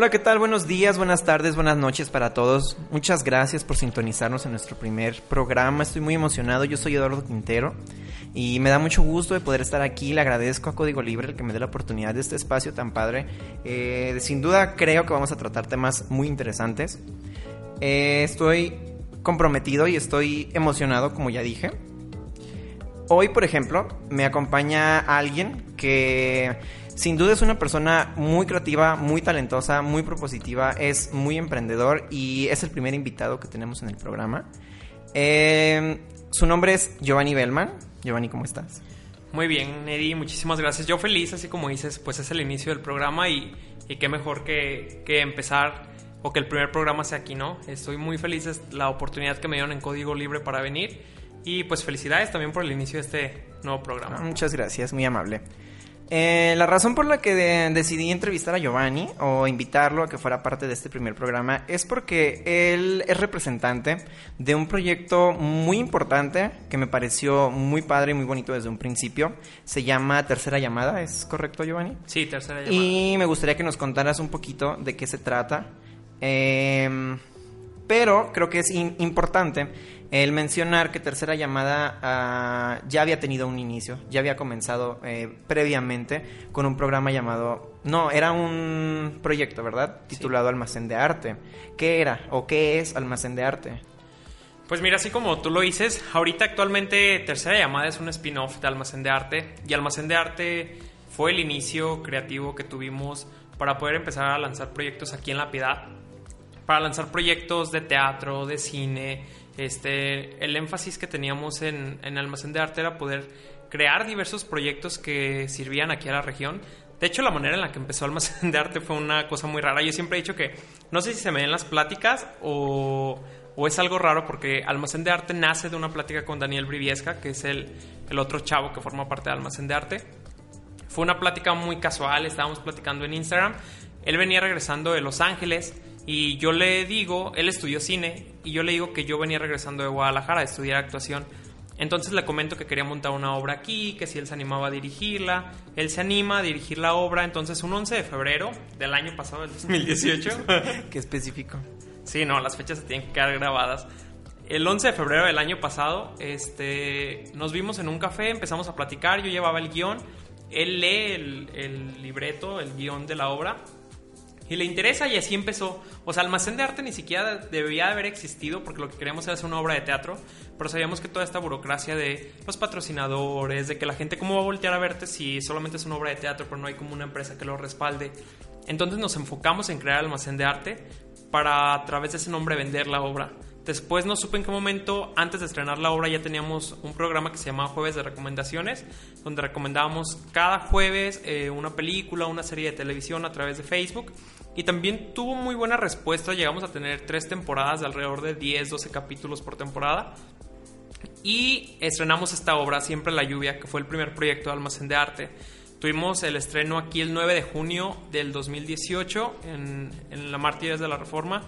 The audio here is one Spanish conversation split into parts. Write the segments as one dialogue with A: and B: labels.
A: Hola, ¿qué tal? Buenos días, buenas tardes, buenas noches para todos. Muchas gracias por sintonizarnos en nuestro primer programa. Estoy muy emocionado. Yo soy Eduardo Quintero y me da mucho gusto de poder estar aquí. Le agradezco a Código Libre el que me dé la oportunidad de este espacio tan padre. Eh, sin duda creo que vamos a tratar temas muy interesantes. Eh, estoy comprometido y estoy emocionado, como ya dije. Hoy, por ejemplo, me acompaña alguien que sin duda es una persona muy creativa, muy talentosa, muy propositiva, es muy emprendedor y es el primer invitado que tenemos en el programa. Eh, su nombre es Giovanni Bellman. Giovanni, ¿cómo estás?
B: Muy bien, Eddie, muchísimas gracias. Yo feliz, así como dices, pues es el inicio del programa y, y qué mejor que, que, empezar o que el primer programa sea aquí, ¿no? Estoy muy feliz de la oportunidad que me dieron en Código Libre para venir y pues felicidades también por el inicio de este nuevo programa.
A: Muchas gracias, muy amable. Eh, la razón por la que decidí entrevistar a Giovanni o invitarlo a que fuera parte de este primer programa es porque él es representante de un proyecto muy importante que me pareció muy padre y muy bonito desde un principio. Se llama Tercera Llamada, ¿es correcto Giovanni?
B: Sí, Tercera Llamada.
A: Y me gustaría que nos contaras un poquito de qué se trata. Eh, pero creo que es importante el mencionar que Tercera Llamada uh, ya había tenido un inicio, ya había comenzado eh, previamente con un programa llamado... No, era un proyecto, ¿verdad? Titulado sí. Almacén de Arte. ¿Qué era o qué es Almacén de Arte?
B: Pues mira, así como tú lo dices, ahorita actualmente Tercera Llamada es un spin-off de Almacén de Arte y Almacén de Arte fue el inicio creativo que tuvimos para poder empezar a lanzar proyectos aquí en La Piedad, para lanzar proyectos de teatro, de cine, este, el énfasis que teníamos en, en Almacén de Arte era poder crear diversos proyectos que sirvían aquí a la región. De hecho, la manera en la que empezó Almacén de Arte fue una cosa muy rara. Yo siempre he dicho que no sé si se me den las pláticas o, o es algo raro porque Almacén de Arte nace de una plática con Daniel Briviesca, que es el, el otro chavo que forma parte de Almacén de Arte. Fue una plática muy casual, estábamos platicando en Instagram. Él venía regresando de Los Ángeles y yo le digo, él estudió cine y yo le digo que yo venía regresando de Guadalajara a estudiar actuación. Entonces le comento que quería montar una obra aquí, que si él se animaba a dirigirla. Él se anima a dirigir la obra. Entonces un 11 de febrero del año pasado, del 2018.
A: Qué específico.
B: Sí, no, las fechas se tienen que quedar grabadas. El 11 de febrero del año pasado este, nos vimos en un café, empezamos a platicar, yo llevaba el guion. Él lee el, el libreto, el guion de la obra y le interesa y así empezó. O sea, Almacén de Arte ni siquiera debía de haber existido porque lo que queríamos era hacer una obra de teatro, pero sabíamos que toda esta burocracia de los patrocinadores, de que la gente cómo va a voltear a verte si solamente es una obra de teatro, pero no hay como una empresa que lo respalde. Entonces nos enfocamos en crear Almacén de Arte para a través de ese nombre vender la obra. Después no supe en qué momento, antes de estrenar la obra, ya teníamos un programa que se llamaba Jueves de Recomendaciones, donde recomendábamos cada jueves eh, una película, una serie de televisión a través de Facebook. Y también tuvo muy buena respuesta, llegamos a tener tres temporadas de alrededor de 10, 12 capítulos por temporada. Y estrenamos esta obra, Siempre la lluvia, que fue el primer proyecto de Almacén de Arte. Tuvimos el estreno aquí el 9 de junio del 2018 en, en la Mártires de la Reforma.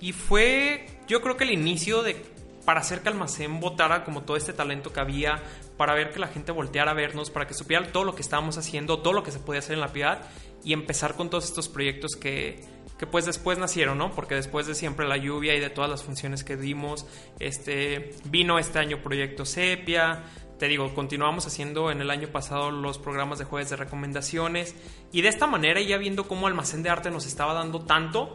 B: Y fue, yo creo que el inicio de para hacer que Almacén votara como todo este talento que había, para ver que la gente volteara a vernos, para que supiera todo lo que estábamos haciendo, todo lo que se podía hacer en la piedad y empezar con todos estos proyectos que, que pues después nacieron, ¿no? Porque después de siempre la lluvia y de todas las funciones que dimos, este, vino este año Proyecto Sepia, te digo, continuamos haciendo en el año pasado los programas de jueves de recomendaciones y de esta manera ya viendo cómo Almacén de Arte nos estaba dando tanto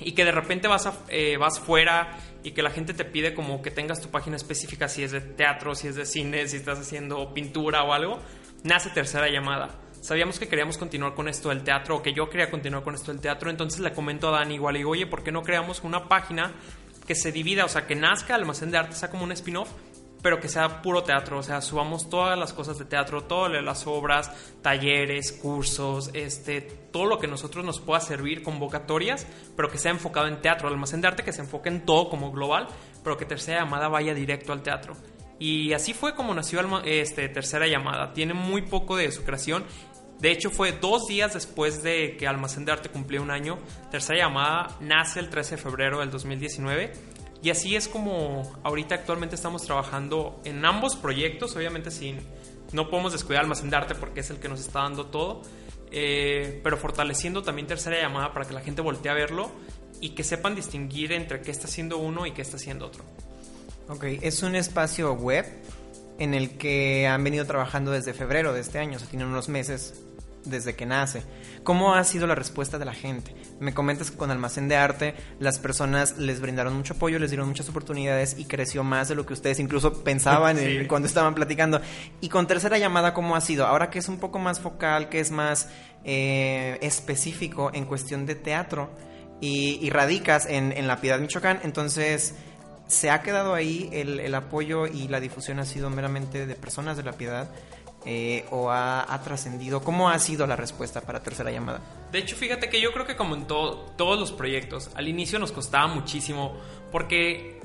B: y que de repente vas, eh, vas fuera y que la gente te pide como que tengas tu página específica si es de teatro, si es de cine, si estás haciendo pintura o algo, nace tercera llamada. Sabíamos que queríamos continuar con esto del teatro o que yo quería continuar con esto del teatro, entonces le comento a Dani igual y digo, oye, ¿por qué no creamos una página que se divida, o sea, que nazca Almacén de Arte, sea como un spin-off, pero que sea puro teatro, o sea, subamos todas las cosas de teatro, todas las obras, talleres, cursos, este, todo lo que nosotros nos pueda servir, convocatorias, pero que sea enfocado en teatro, almacén de arte que se enfoque en todo como global, pero que tercera llamada vaya directo al teatro. Y así fue como nació este, Tercera Llamada. Tiene muy poco de su creación. De hecho, fue dos días después de que Almacén de Arte cumplió un año. Tercera Llamada nace el 13 de febrero del 2019 y así es como ahorita actualmente estamos trabajando en ambos proyectos, obviamente sin, no podemos descuidar Almacén de Arte porque es el que nos está dando todo, eh, pero fortaleciendo también tercera llamada para que la gente voltee a verlo y que sepan distinguir entre qué está haciendo uno y qué está haciendo otro.
A: Ok, es un espacio web en el que han venido trabajando desde febrero de este año, o sea, tienen unos meses desde que nace. ¿Cómo ha sido la respuesta de la gente? Me comentas que con Almacén de Arte las personas les brindaron mucho apoyo, les dieron muchas oportunidades y creció más de lo que ustedes incluso pensaban cuando estaban platicando. Y con tercera llamada, ¿cómo ha sido? Ahora que es un poco más focal, que es más eh, específico en cuestión de teatro y, radicas en, en La Piedad, Michoacán, entonces se ha quedado ahí el, el, apoyo y la difusión ha sido meramente de personas de la piedad eh, o ha, trascendido? ¿Cómo ha sido la respuesta para tercera llamada?
B: De hecho, fíjate que yo creo que como en todos los proyectos, al inicio nos costaba muchísimo porque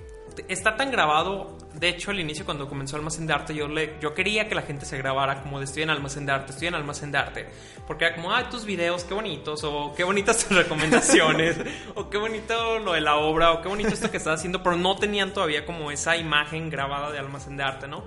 B: está tan grabado. De hecho, al inicio cuando comenzó Almacén de Arte, yo, le, yo quería que la gente se grabara como de estoy en Almacén de Arte, estoy en Almacén de Arte. Porque era como, ah, tus videos, qué bonitos, o qué bonitas tus recomendaciones, o qué bonito lo de la obra, o qué bonito esto que estás haciendo, pero no tenían todavía como esa imagen grabada de Almacén de Arte, ¿no?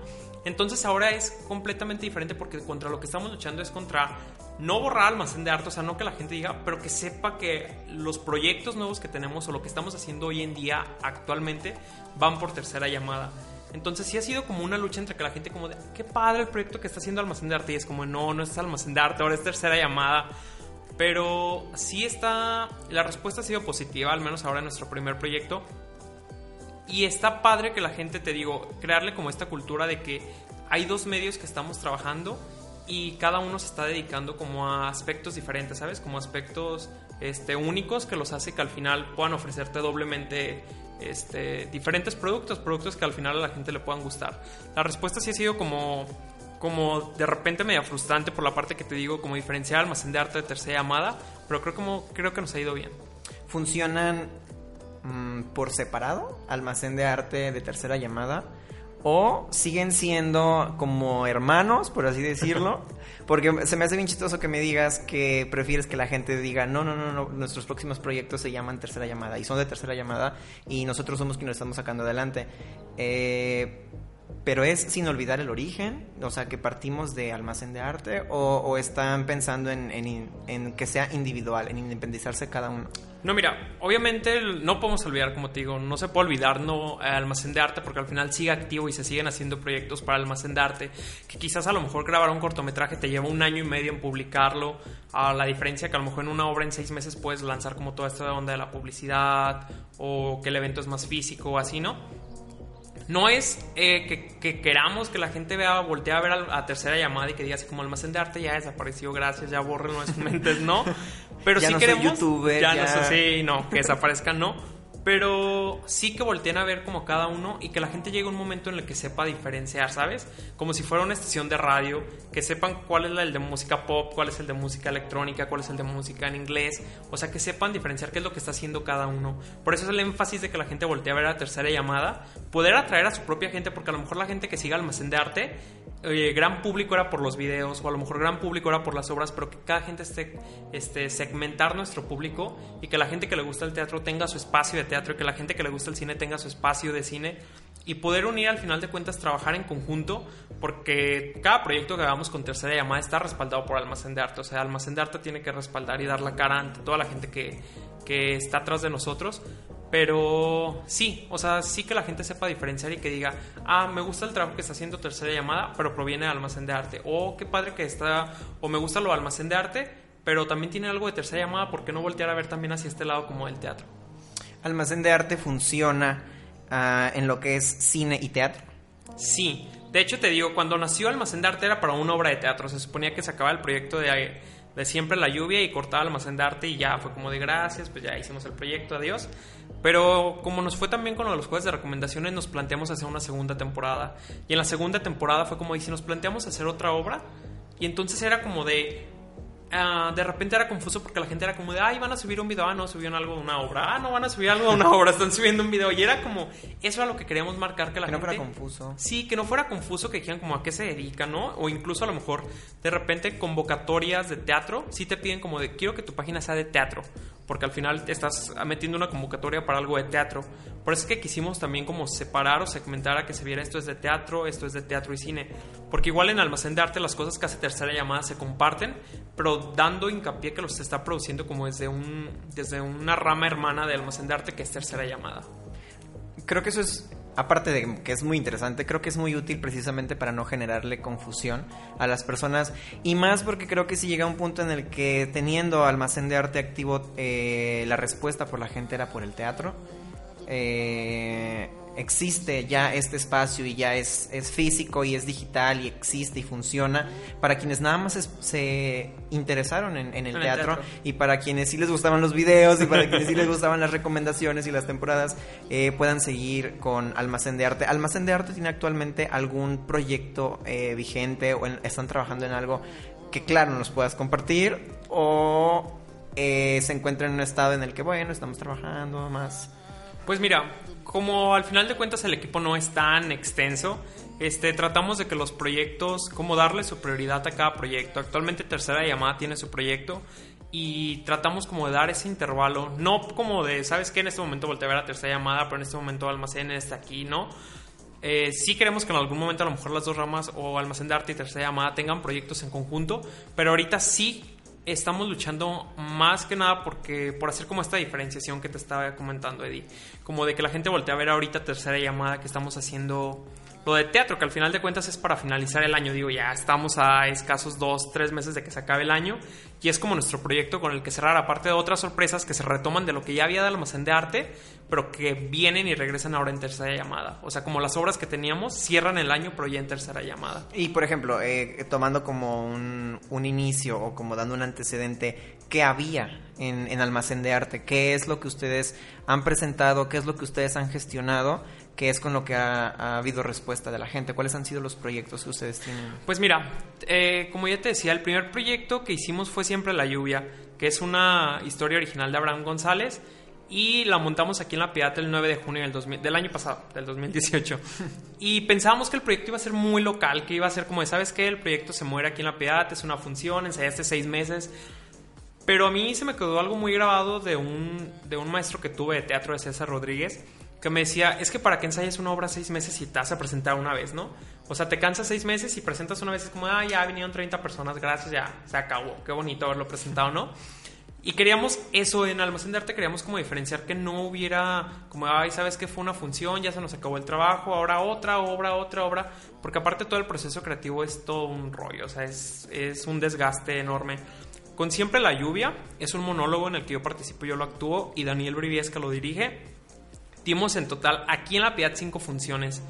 B: Entonces ahora es completamente diferente porque contra lo que estamos luchando es contra no borrar almacén de arte, o sea, no que la gente diga, pero que sepa que los proyectos nuevos que tenemos o lo que estamos haciendo hoy en día actualmente van por tercera llamada. Entonces sí ha sido como una lucha entre que la gente como de, qué padre el proyecto que está haciendo Almacén de Arte y es como, no, no es Almacén de Arte, ahora es tercera llamada. Pero sí está, la respuesta ha sido positiva, al menos ahora en nuestro primer proyecto. Y está padre que la gente, te digo, crearle como esta cultura de que hay dos medios que estamos trabajando y cada uno se está dedicando como a aspectos diferentes, ¿sabes? Como aspectos este, únicos que los hace que al final puedan ofrecerte doblemente este, diferentes productos, productos que al final a la gente le puedan gustar. La respuesta sí ha sido como, como de repente media frustrante por la parte que te digo, como diferenciar almacén de arte de tercera llamada, pero creo, como, creo que nos ha ido bien.
A: ¿Funcionan Mm, por separado, almacén de arte de tercera llamada, o siguen siendo como hermanos, por así decirlo. Porque se me hace bien chistoso que me digas que prefieres que la gente diga, no, no, no, no, nuestros próximos proyectos se llaman tercera llamada y son de tercera llamada y nosotros somos quienes estamos sacando adelante. Eh, pero es sin olvidar el origen, o sea, que partimos de almacén de arte o, están pensando en, en, que sea individual, en independizarse cada uno.
B: No, mira, obviamente no podemos olvidar, como te digo, no se puede olvidar no almacén de arte porque al final sigue activo y se siguen haciendo proyectos para almacén de arte, que quizás a lo mejor grabar un cortometraje te lleva un año y medio en publicarlo, a la diferencia que a lo mejor en una obra en seis meses puedes lanzar como toda esta onda de la publicidad o que el evento es más físico o así, ¿no? No es eh, que, queramos que la gente vea, voltee a ver a, tercera llamada y que diga así como almacén de arte ya desapareció, gracias, ya borren nuestras mentes, no. Pero
A: ya
B: sí
A: no
B: queremos.
A: YouTuber,
B: ya, no sé, sí, no, que desaparezcan, no pero sí que volteen a ver como cada uno y que la gente llegue a un momento en el que sepa diferenciar, ¿sabes? Como si fuera una estación de radio, que sepan cuál es el de música pop, cuál es el de música electrónica, cuál es el de música en inglés, o sea, que sepan diferenciar qué es lo que está haciendo cada uno. Por eso es el énfasis de que la gente voltee a ver la tercera llamada, poder atraer a su propia gente, porque a lo mejor la gente que siga Almacén de Arte gran público era por los videos o a lo mejor gran público era por las obras, pero que cada gente esté este, segmentar nuestro público y que la gente que le gusta el teatro tenga su espacio de teatro que la gente que le gusta el cine tenga su espacio de cine y poder unir al final de cuentas trabajar en conjunto porque cada proyecto que hagamos con tercera llamada está respaldado por Almacén de Arte, o sea, Almacén de Arte tiene que respaldar y dar la cara ante toda la gente que, que está atrás de nosotros pero sí, o sea, sí que la gente sepa diferenciar y que diga, ah, me gusta el trabajo que está haciendo tercera llamada, pero proviene de almacén de arte. O qué padre que está, o me gusta lo de almacén de arte, pero también tiene algo de tercera llamada, ¿por qué no voltear a ver también hacia este lado como el teatro?
A: Almacén de arte funciona ah, en lo que es cine y teatro.
B: Sí, de hecho te digo, cuando nació Almacén de Arte era para una obra de teatro, se suponía que se acababa el proyecto de siempre la lluvia y cortaba almacén de arte y ya fue como de gracias, pues ya hicimos el proyecto, adiós. Pero como nos fue también con los jueves de recomendaciones, nos planteamos hacer una segunda temporada. Y en la segunda temporada fue como, y si nos planteamos hacer otra obra, y entonces era como de, Ah, de repente era confuso porque la gente era como de, ay, van a subir un video, ah, no, subieron algo de una obra, ah, no, van a subir algo de una obra, están subiendo un video. Y era como, eso era lo que queríamos marcar que la gente...
A: Que no fuera confuso.
B: Sí, que no fuera confuso, que dijeran como a qué se dedica, ¿no? O incluso a lo mejor, de repente, convocatorias de teatro, sí te piden como de, quiero que tu página sea de teatro porque al final te estás metiendo una convocatoria para algo de teatro. Por eso es que quisimos también como separar o segmentar a que se viera esto es de teatro, esto es de teatro y cine. Porque igual en Almacén de Arte las cosas que hace Tercera Llamada se comparten, pero dando hincapié que los está produciendo como desde, un, desde una rama hermana de Almacén de Arte que es Tercera Llamada.
A: Creo que eso es aparte de que es muy interesante, creo que es muy útil precisamente para no generarle confusión a las personas y más porque creo que si llega un punto en el que teniendo almacén de arte activo eh, la respuesta por la gente era por el teatro, eh, existe ya este espacio y ya es, es, físico y es digital y existe y funciona para quienes nada más se interesaron en, el, teatro, y para quienes sí les gustaban los videos y para quienes sí les gustaban las recomendaciones y las temporadas eh, puedan seguir con Almacén de Arte. Almacén de Arte tiene actualmente algún proyecto eh, vigente o están trabajando en algo que claro nos puedas compartir o eh, se encuentra en un estado en el que bueno estamos trabajando más.
B: Pues mira, como al final de cuentas el equipo no es tan extenso, este, tratamos de que los proyectos, como darle su prioridad a cada proyecto. Actualmente Tercera Llamada tiene su proyecto y tratamos como de dar ese intervalo, no como de, ¿sabes qué? En este momento volteé a ver a Tercera Llamada, pero en este momento Almacén está aquí, ¿no? Eh, sí queremos que en algún momento a lo mejor las dos ramas o Almacén de Arte y Tercera Llamada tengan proyectos en conjunto, pero ahorita sí estamos luchando más que nada porque por hacer como esta diferenciación que te estaba comentando Eddie, como de que la gente voltea a ver ahorita tercera llamada que estamos haciendo lo de teatro, que al final de cuentas es para finalizar el año. Digo, ya estamos a escasos dos, tres meses de que se acabe el año. Y es como nuestro proyecto con el que cerrar, aparte de otras sorpresas que se retoman de lo que ya había de almacén de arte, pero que vienen y regresan ahora en tercera llamada. O sea, como las obras que teníamos cierran el año, pero ya en tercera llamada.
A: Y por ejemplo, eh, tomando como un, un, inicio o como dando un antecedente, ¿qué había en, en almacén de arte? ¿Qué es lo que ustedes han presentado? ¿Qué es lo que ustedes han gestionado? ¿Qué es con lo que ha, habido respuesta de la gente? ¿Cuáles han sido los proyectos que ustedes tienen?
B: Pues mira, eh, como ya te decía, el primer proyecto que hicimos fue Siempre la Lluvia, que es una historia original de Abraham González y la montamos aquí en la Piedad el 9 de junio del, del año pasado, del 2018. y pensábamos que el proyecto iba a ser muy local, que iba a ser como de, ¿sabes qué? El proyecto se muere aquí en la Piedad, es una función, ensayaste seis meses. Pero a mí se me quedó algo muy grabado de un, de un maestro que tuve de teatro de César Rodríguez, que me decía, es que para que ensayes una obra seis meses y te vas a presentar una vez, ¿no? O sea, te cansas seis meses y presentas una vez, es como, ah, ya vinieron 30 personas, gracias, ya, se acabó, qué bonito haberlo presentado, ¿no? Y queríamos eso en Almacén de Arte, queríamos como diferenciar que no hubiera, como, ay, sabes que fue una función, ya se nos acabó el trabajo, ahora otra obra, otra obra, porque aparte todo el proceso creativo es todo un rollo, o sea, es, es un desgaste enorme. Con Siempre la Lluvia es un monólogo en el que yo participo, yo lo actúo y Daniel Briviesca lo dirige Dimos en total aquí en la Piedad cinco funciones,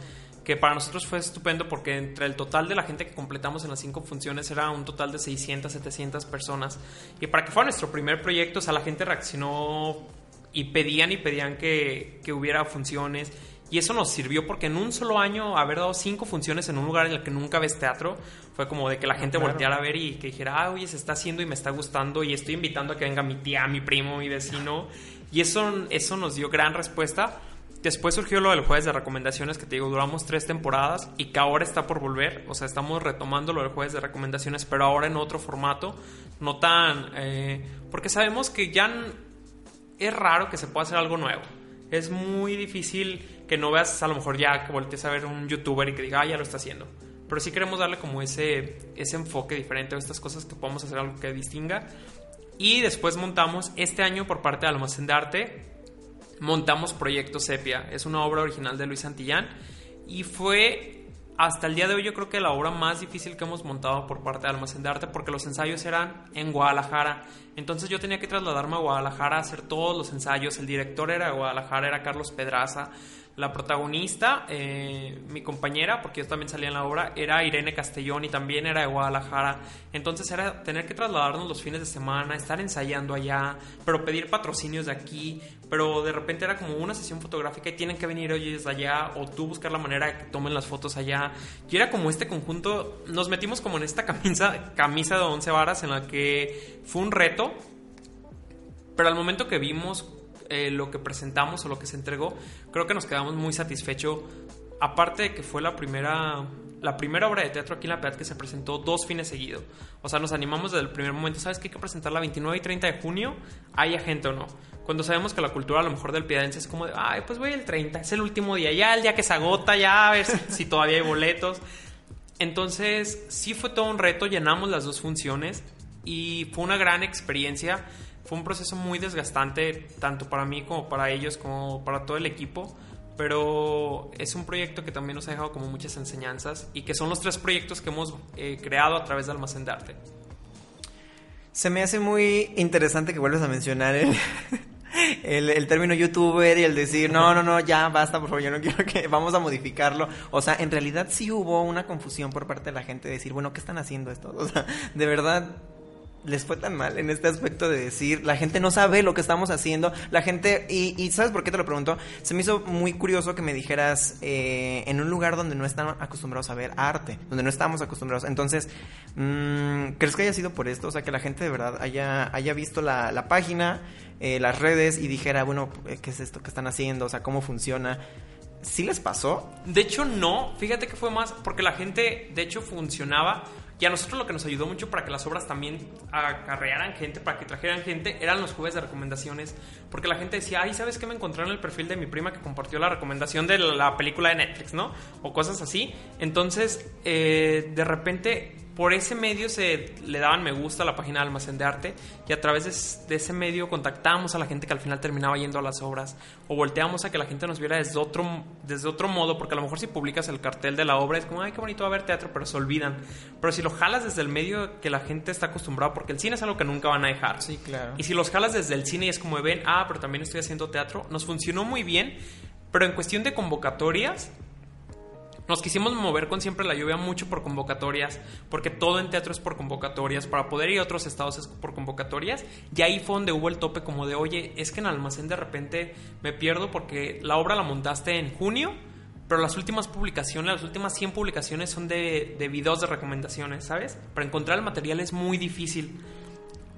B: que para nosotros fue estupendo porque entre el total de la gente que completamos en las cinco funciones era un total de 600, 700 personas. Y para que fuera nuestro primer proyecto, o sea, la gente reaccionó y pedían y pedían que, que hubiera funciones. Y eso nos sirvió porque en un solo año haber dado cinco funciones en un lugar en el que nunca ves teatro fue como de que la gente volteara a ver y que dijera, ah, oye, se está haciendo y me está gustando y estoy invitando a que venga mi tía, mi primo, mi vecino. Y eso, eso nos dio gran respuesta. Después surgió lo del jueves de recomendaciones, que te digo, duramos tres temporadas y que ahora está por volver. O sea, estamos retomando lo del jueves de recomendaciones, pero ahora en otro formato, no tan... Eh, porque sabemos que ya es raro que se pueda hacer algo nuevo. Es muy difícil que no veas, a lo mejor ya que voltees a ver un youtuber y que diga, ah, ya lo está haciendo. Pero sí queremos darle como ese, ese enfoque diferente a estas cosas que podamos hacer algo que distinga. Y después montamos este año por parte de Almacén de Arte, montamos Proyecto Sepia. Es una obra original de Luis Santillán y fue hasta el día de hoy yo creo que la obra más difícil que hemos montado por parte de Almacén de Arte porque los ensayos eran en Guadalajara. Entonces yo tenía que trasladarme a Guadalajara a hacer todos los ensayos. El director era de Guadalajara, era Carlos Pedraza. La protagonista, eh, mi compañera, porque yo también salía en la obra, era Irene Castellón y también era de Guadalajara. Entonces era tener que trasladarnos los fines de semana, estar ensayando allá, pero pedir patrocinios de aquí, pero de repente era como una sesión fotográfica y tienen que venir ellos allá o tú buscar la manera de que tomen las fotos allá. Y era como este conjunto, nos metimos como en esta camisa, camisa de 11 varas en la que fue un reto, pero al momento que vimos eh, lo que presentamos o lo que se entregó, creo que nos quedamos muy satisfechos. Aparte de que fue la primera, la primera obra de teatro aquí en la PEAT que se presentó dos fines seguidos. O sea, nos animamos desde el primer momento. ¿Sabes que hay que presentarla 29 y 30 de junio? ¿Haya gente o no? Cuando sabemos que la cultura a lo mejor del piadense es como de, ay, pues voy el 30, es el último día, ya el día que se agota, ya a ver si todavía hay boletos. Entonces, sí fue todo un reto, llenamos las dos funciones y fue una gran experiencia fue un proceso muy desgastante, tanto para mí como para ellos, como para todo el equipo. Pero es un proyecto que también nos ha dejado como muchas enseñanzas y que son los tres proyectos que hemos eh, creado a través de Almacén de Arte.
A: Se me hace muy interesante que vuelvas a mencionar el, el, el, término youtuber y el decir, no, no, no, ya basta, por favor, yo no quiero que vamos a modificarlo. O sea, en realidad sí hubo una confusión por parte de la gente de decir, bueno, ¿qué están haciendo esto? O sea, de verdad les fue tan mal en este aspecto de decir, la gente no sabe lo que estamos haciendo, la gente, y, ¿sabes por qué te lo pregunto? Se me hizo muy curioso que me dijeras eh, en un lugar donde no están acostumbrados a ver arte, donde no estamos acostumbrados. Entonces, mm, ¿crees que haya sido por esto? O sea, que la gente de verdad haya, haya visto la, la página, eh, las redes y dijera, bueno, ¿qué es esto que están haciendo? O sea, ¿cómo funciona? ¿Sí les pasó?
B: De hecho, no. Fíjate que fue más porque la gente, de hecho, funcionaba y a nosotros lo que nos ayudó mucho para que las obras también acarrearan gente, para que trajeran gente, eran los jueves de recomendaciones. Porque la gente decía, ay, ¿sabes qué me encontré en el perfil de mi prima que compartió la recomendación de la película de Netflix, ¿no? O cosas así. Entonces, eh, de repente por ese medio se le daban me gusta a la página de Almacén de Arte y a través de, ese medio contactábamos a la gente que al final terminaba yendo a las obras o volteamos a que la gente nos viera desde otro, desde otro modo, porque a lo mejor si publicas el cartel de la obra es como, ay, qué bonito va a ver teatro, pero se olvidan. Pero si lo jalas desde el medio que la gente está acostumbrada, porque el cine es algo que nunca van a dejar.
A: Sí, claro.
B: Y si los jalas desde el cine y es como ven, ah, pero también estoy haciendo teatro, nos funcionó muy bien, pero en cuestión de convocatorias, nos quisimos mover con siempre la lluvia mucho por convocatorias, porque todo en teatro es por convocatorias, para poder ir a otros estados es por convocatorias, y ahí fue donde hubo el tope como de, oye, es que en almacén de repente me pierdo porque la obra la montaste en junio, pero las últimas publicaciones, las últimas 100 publicaciones son de, de videos de recomendaciones, ¿sabes? Para encontrar el material es muy difícil.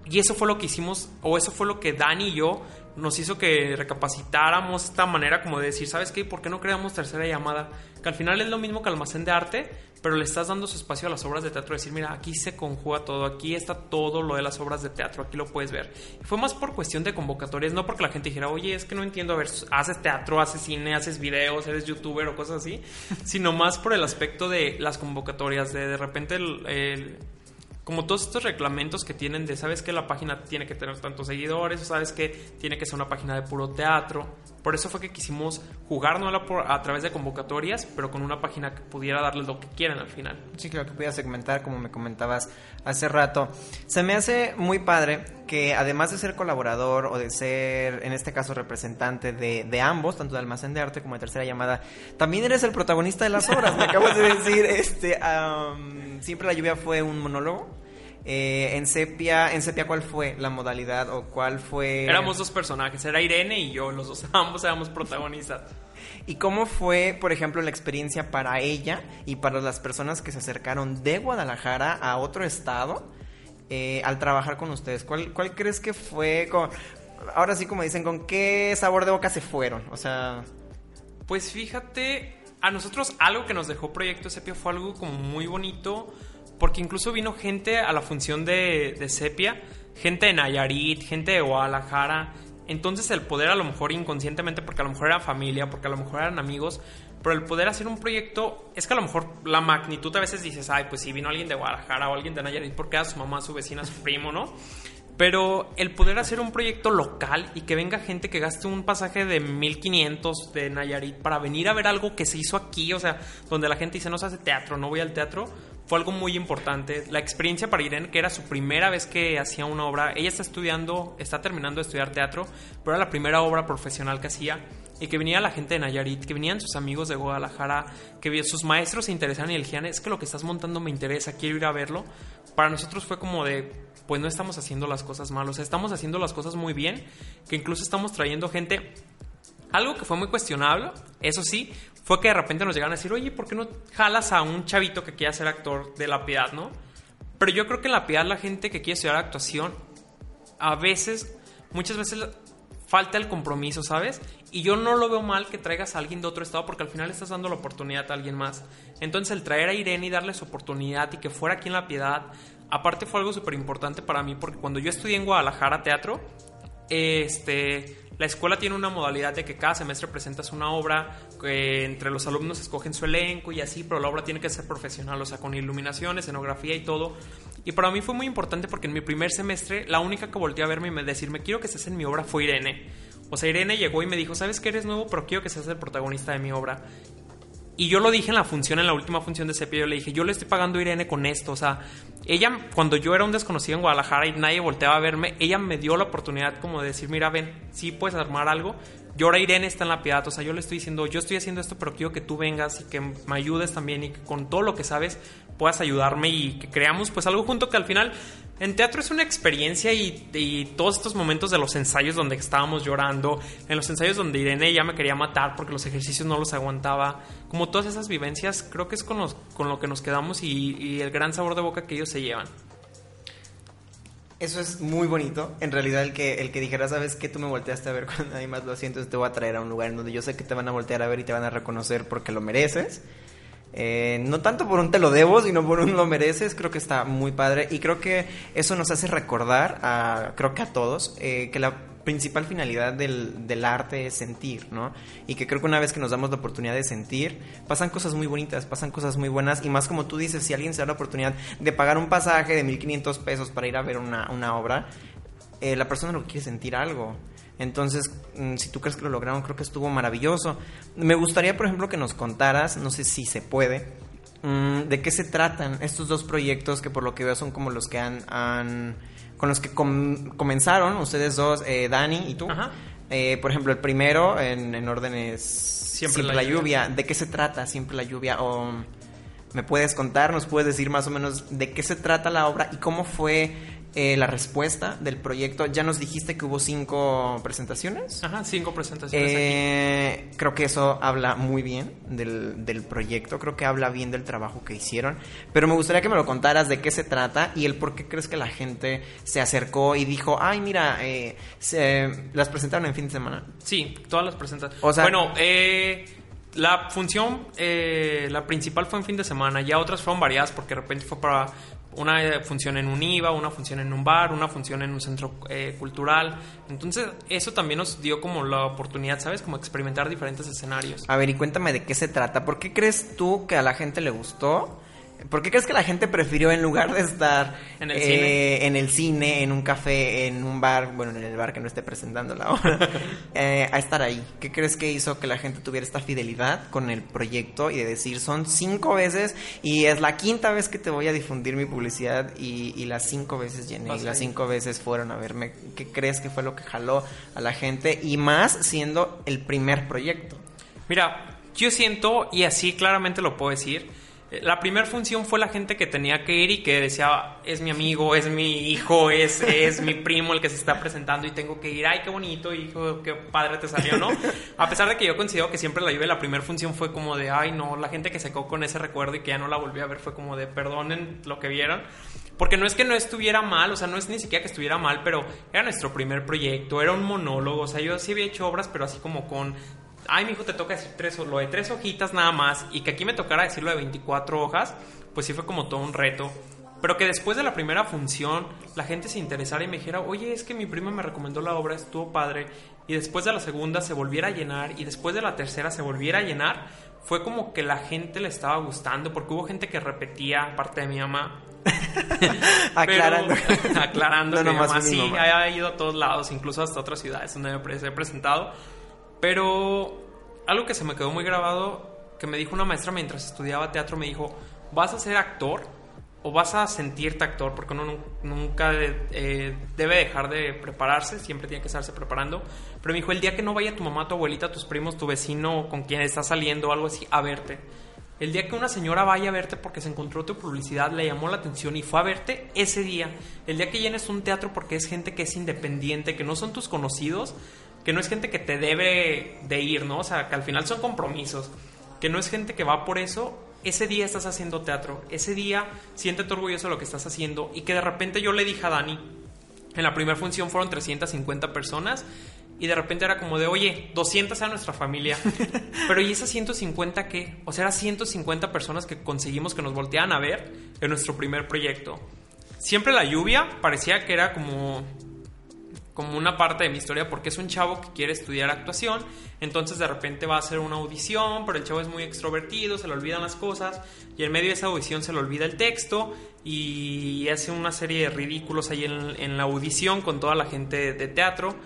B: Y eso fue lo que hicimos, o eso fue lo que Dani y yo nos hizo que recapacitáramos esta manera como de decir, ¿sabes qué? ¿Por qué no creamos tercera llamada? Que al final es lo mismo que almacén de arte, pero le estás dando su espacio a las obras de teatro. Decir, mira, aquí se conjuga todo, aquí está todo lo de las obras de teatro, aquí lo puedes ver. fue más por cuestión de convocatorias, no porque la gente dijera, oye, es que no entiendo, a ver, haces teatro, haces cine, haces videos, eres youtuber o cosas así, sino más por el aspecto de las convocatorias, de de repente el como todos estos reglamentos que tienen de, sabes que la página tiene que tener tantos seguidores, o sabes que tiene que ser una página de puro teatro. Por eso fue que quisimos jugárnosla a través de convocatorias, pero con una página que pudiera darles lo que quieran al final.
A: Sí, creo que pudiera segmentar, como me comentabas hace rato. Se me hace muy padre que además de ser colaborador o de ser, en este caso, representante de, de ambos, tanto de Almacén de Arte como de Tercera Llamada, también eres el protagonista de las obras. Me acabas de decir, este, siempre la lluvia fue un monólogo. Eh, en Sepia, en Sepia, ¿cuál fue la modalidad o cuál fue?
B: Éramos dos personajes, era Irene y yo, los dos ambos éramos protagonistas.
A: ¿Y cómo fue, por ejemplo, la experiencia para ella y para las personas que se acercaron de Guadalajara a otro estado eh, al trabajar con ustedes? ¿Cuál, ¿Cuál crees que fue? Con, ahora sí, como dicen, ¿con qué sabor de boca se fueron? O sea...
B: Pues fíjate, a nosotros algo que nos dejó Proyecto Sepia fue algo como muy bonito porque incluso vino gente a la función de, Sepia, gente de Nayarit, gente de Guadalajara. Entonces el poder a lo mejor inconscientemente, porque a lo mejor era familia, porque a lo mejor eran amigos, pero el poder hacer un proyecto, es que a lo mejor la magnitud a veces dices, ay, pues si vino alguien de Guadalajara o alguien de Nayarit, porque era su mamá, su vecina, su primo, ¿no? Pero el poder hacer un proyecto local y que venga gente que gaste un pasaje de 1500 de Nayarit para venir a ver algo que se hizo aquí, o sea, donde la gente dice no se hace teatro, no voy al teatro, fue algo muy importante. La experiencia para Irene, que era su primera vez que hacía una obra, ella está estudiando, está terminando de estudiar teatro, pero era la primera obra profesional que hacía y que venía la gente de Nayarit, que venían sus amigos de Guadalajara, que sus maestros se interesaban y elegían, es que lo que estás montando me interesa, quiero ir a verlo. Para nosotros fue como de, pues no estamos haciendo las cosas mal, o sea, estamos haciendo las cosas muy bien, que incluso estamos trayendo gente. Algo que fue muy cuestionable, eso sí, fue que de repente nos llegaron a decir, oye, ¿por qué no jalas a un chavito que quiera ser actor de La Piedad, no? Pero yo creo que en La Piedad la gente que quiere estudiar actuación, a veces, muchas veces falta el compromiso, ¿sabes? Y yo no lo veo mal que traigas a alguien de otro estado porque al final estás dando la oportunidad a alguien más. Entonces el traer a Irene y darle su oportunidad y que fuera aquí en La Piedad, aparte fue algo súper importante para mí porque cuando yo estudié en Guadalajara teatro, este, la escuela tiene una modalidad de que cada semestre presentas una obra, que entre los alumnos escogen su elenco y así, pero la obra tiene que ser profesional, o sea, con iluminación, escenografía y todo. Y para mí fue muy importante porque en mi primer semestre, la única que volteó a verme y me decirme, quiero que estés en mi obra, fue Irene. O sea, Irene llegó y me dijo, ¿sabes que eres nuevo? Pero quiero que seas el protagonista de mi obra. Y yo lo dije en la función, en la última función de Sepia, yo le dije, yo le estoy pagando a Irene con esto. O sea, ella, cuando yo era un desconocido en Guadalajara y nadie volteaba a verme, ella me dio la oportunidad como de decir, mira, ven, sí puedes armar algo. Y ahora Irene está en la piedad, o sea, yo le estoy diciendo, yo estoy haciendo esto, pero quiero que tú vengas y que me ayudes también y que con todo lo que sabes puedas ayudarme y que creamos pues algo junto que al final en teatro es una experiencia y, todos estos momentos de los ensayos donde estábamos llorando, en los ensayos donde Irene ya me quería matar porque los ejercicios no los aguantaba, como todas esas vivencias, creo que es con, con lo que nos quedamos y, el gran sabor de boca que ellos se llevan.
A: Eso es muy bonito. En realidad, el que, el que dijera, sabes que tú me volteaste a ver cuando nadie más lo siento, te voy a traer a un lugar en donde yo sé que te van a voltear a ver y te van a reconocer porque lo mereces. Eh, no tanto por un te lo debo, sino por un lo mereces, creo que está muy padre y creo que eso nos hace recordar, a, creo que a todos, eh, que la principal finalidad del, arte es sentir, ¿no? Y que creo que una vez que nos damos la oportunidad de sentir, pasan cosas muy bonitas, pasan cosas muy buenas y más como tú dices, si alguien se da la oportunidad de pagar un pasaje de 1500 pesos para ir a ver una, una obra, eh, la persona lo quiere sentir algo. Entonces, mm, si tú crees que lo lograron, creo que estuvo maravilloso. Me gustaría, por ejemplo, que nos contaras, no sé si se puede, mm, de qué se tratan estos dos proyectos que por lo que veo son como los que han... con los que comenzaron ustedes dos, eh, Dani y tú. Eh, por ejemplo, el primero en, en orden es Siempre, la, lluvia. ¿De qué se trata Siempre la lluvia? O me puedes contar, nos puedes decir más o menos de qué se trata la obra y cómo fue eh, la respuesta del proyecto. Ya nos dijiste que hubo cinco presentaciones.
B: Ajá, cinco presentaciones.
A: Eh, creo que eso habla muy bien del, del, proyecto, creo que habla bien del trabajo que hicieron. Pero me gustaría que me lo contaras de qué se trata y el por qué crees que la gente se acercó y dijo, ay, mira, eh, se, las presentaron en fin de semana.
B: Sí, todas las presentaciones. O sea, bueno, eh la función, la principal fue en fin de semana, ya otras fueron variadas porque de repente fue para una función en un IVA, una función en un bar, una función en un centro eh, cultural. Entonces, eso también nos dio como la oportunidad, ¿sabes? Como experimentar diferentes escenarios.
A: A ver, y cuéntame de qué se trata. ¿Por qué crees tú que a la gente le gustó? ¿Por qué crees que la gente prefirió en lugar de estar en el, cine? en el cine, en un café, en un bar, bueno, en el bar que no esté presentando la obra, eh, a estar ahí? ¿Qué crees que hizo que la gente tuviera esta fidelidad con el proyecto y de decir, son cinco veces y es la quinta vez que te voy a difundir mi publicidad y, las cinco veces llené y las cinco veces fueron a verme? ¿Qué crees que fue lo que jaló a la gente? Y más siendo el primer proyecto.
B: Mira, yo siento, y así claramente lo puedo decir, la primera función fue la gente que tenía que ir y que decía, es mi amigo, es mi hijo, es, es mi primo el que se está presentando y tengo que ir. Ay, qué bonito, hijo, qué padre te salió, ¿no? A pesar de que yo considero que siempre la lluvia, la primera función fue como de, ay, no, la gente que se con ese recuerdo y que ya no la volvió a ver fue como de, perdonen lo que vieron. Porque no es que no estuviera mal, o sea, no es ni siquiera que estuviera mal, pero era nuestro primer proyecto, era un monólogo, o sea, yo sí había hecho obras, pero así como con ay, mi hijo, te toca decir tres, lo de tres hojitas nada más, y que aquí me tocara decirlo de 24 hojas, pues sí fue como todo un reto. Pero que después de la primera función la gente se interesara y me dijera, oye, es que mi prima me recomendó la obra, estuvo padre, y después de la segunda se volviera a llenar, y después de la tercera se volviera a llenar, fue como que la gente le estaba gustando, porque hubo gente que repetía, aparte de mi mamá,
A: aclarando.
B: aclarando
A: No,
B: que mi mamá
A: mi
B: sí
A: mamá.
B: ha ido a todos lados, incluso hasta otras ciudades donde me he presentado. Pero algo que se me quedó muy grabado, que me dijo una maestra mientras estudiaba teatro, me dijo, ¿vas a ser actor o vas a sentirte actor? Porque uno nun- nunca eh, debe dejar de prepararse, siempre tiene que estarse preparando. Pero me dijo, el día que no vaya tu mamá, tu abuelita, tus primos, tu vecino con quien estás saliendo algo así, a verte. El día que una señora vaya a verte porque se encontró tu publicidad, le llamó la atención y fue a verte ese día. El día que llenes un teatro porque es gente que es independiente, que no son tus conocidos, que no es gente que te debe de ir, ¿no? O sea, que al final son compromisos, que no es gente que va por eso. Ese día estás haciendo teatro, ese día siéntete orgulloso de lo que estás haciendo y que de repente yo le dije a Dani, en la primera función fueron 350 personas y de repente era como de, oye, 200 a nuestra familia. Pero ¿y esas 150 qué? O sea, eran 150 personas que conseguimos que nos voltearan a ver en nuestro primer proyecto. Siempre la lluvia parecía que era como como una parte de mi historia porque es un chavo que quiere estudiar actuación, entonces de repente va a hacer una audición, pero el chavo es muy extrovertido, se le olvidan las cosas y en medio de esa audición se le olvida el texto y hace una serie de ridículos ahí en, en la audición con toda la gente de teatro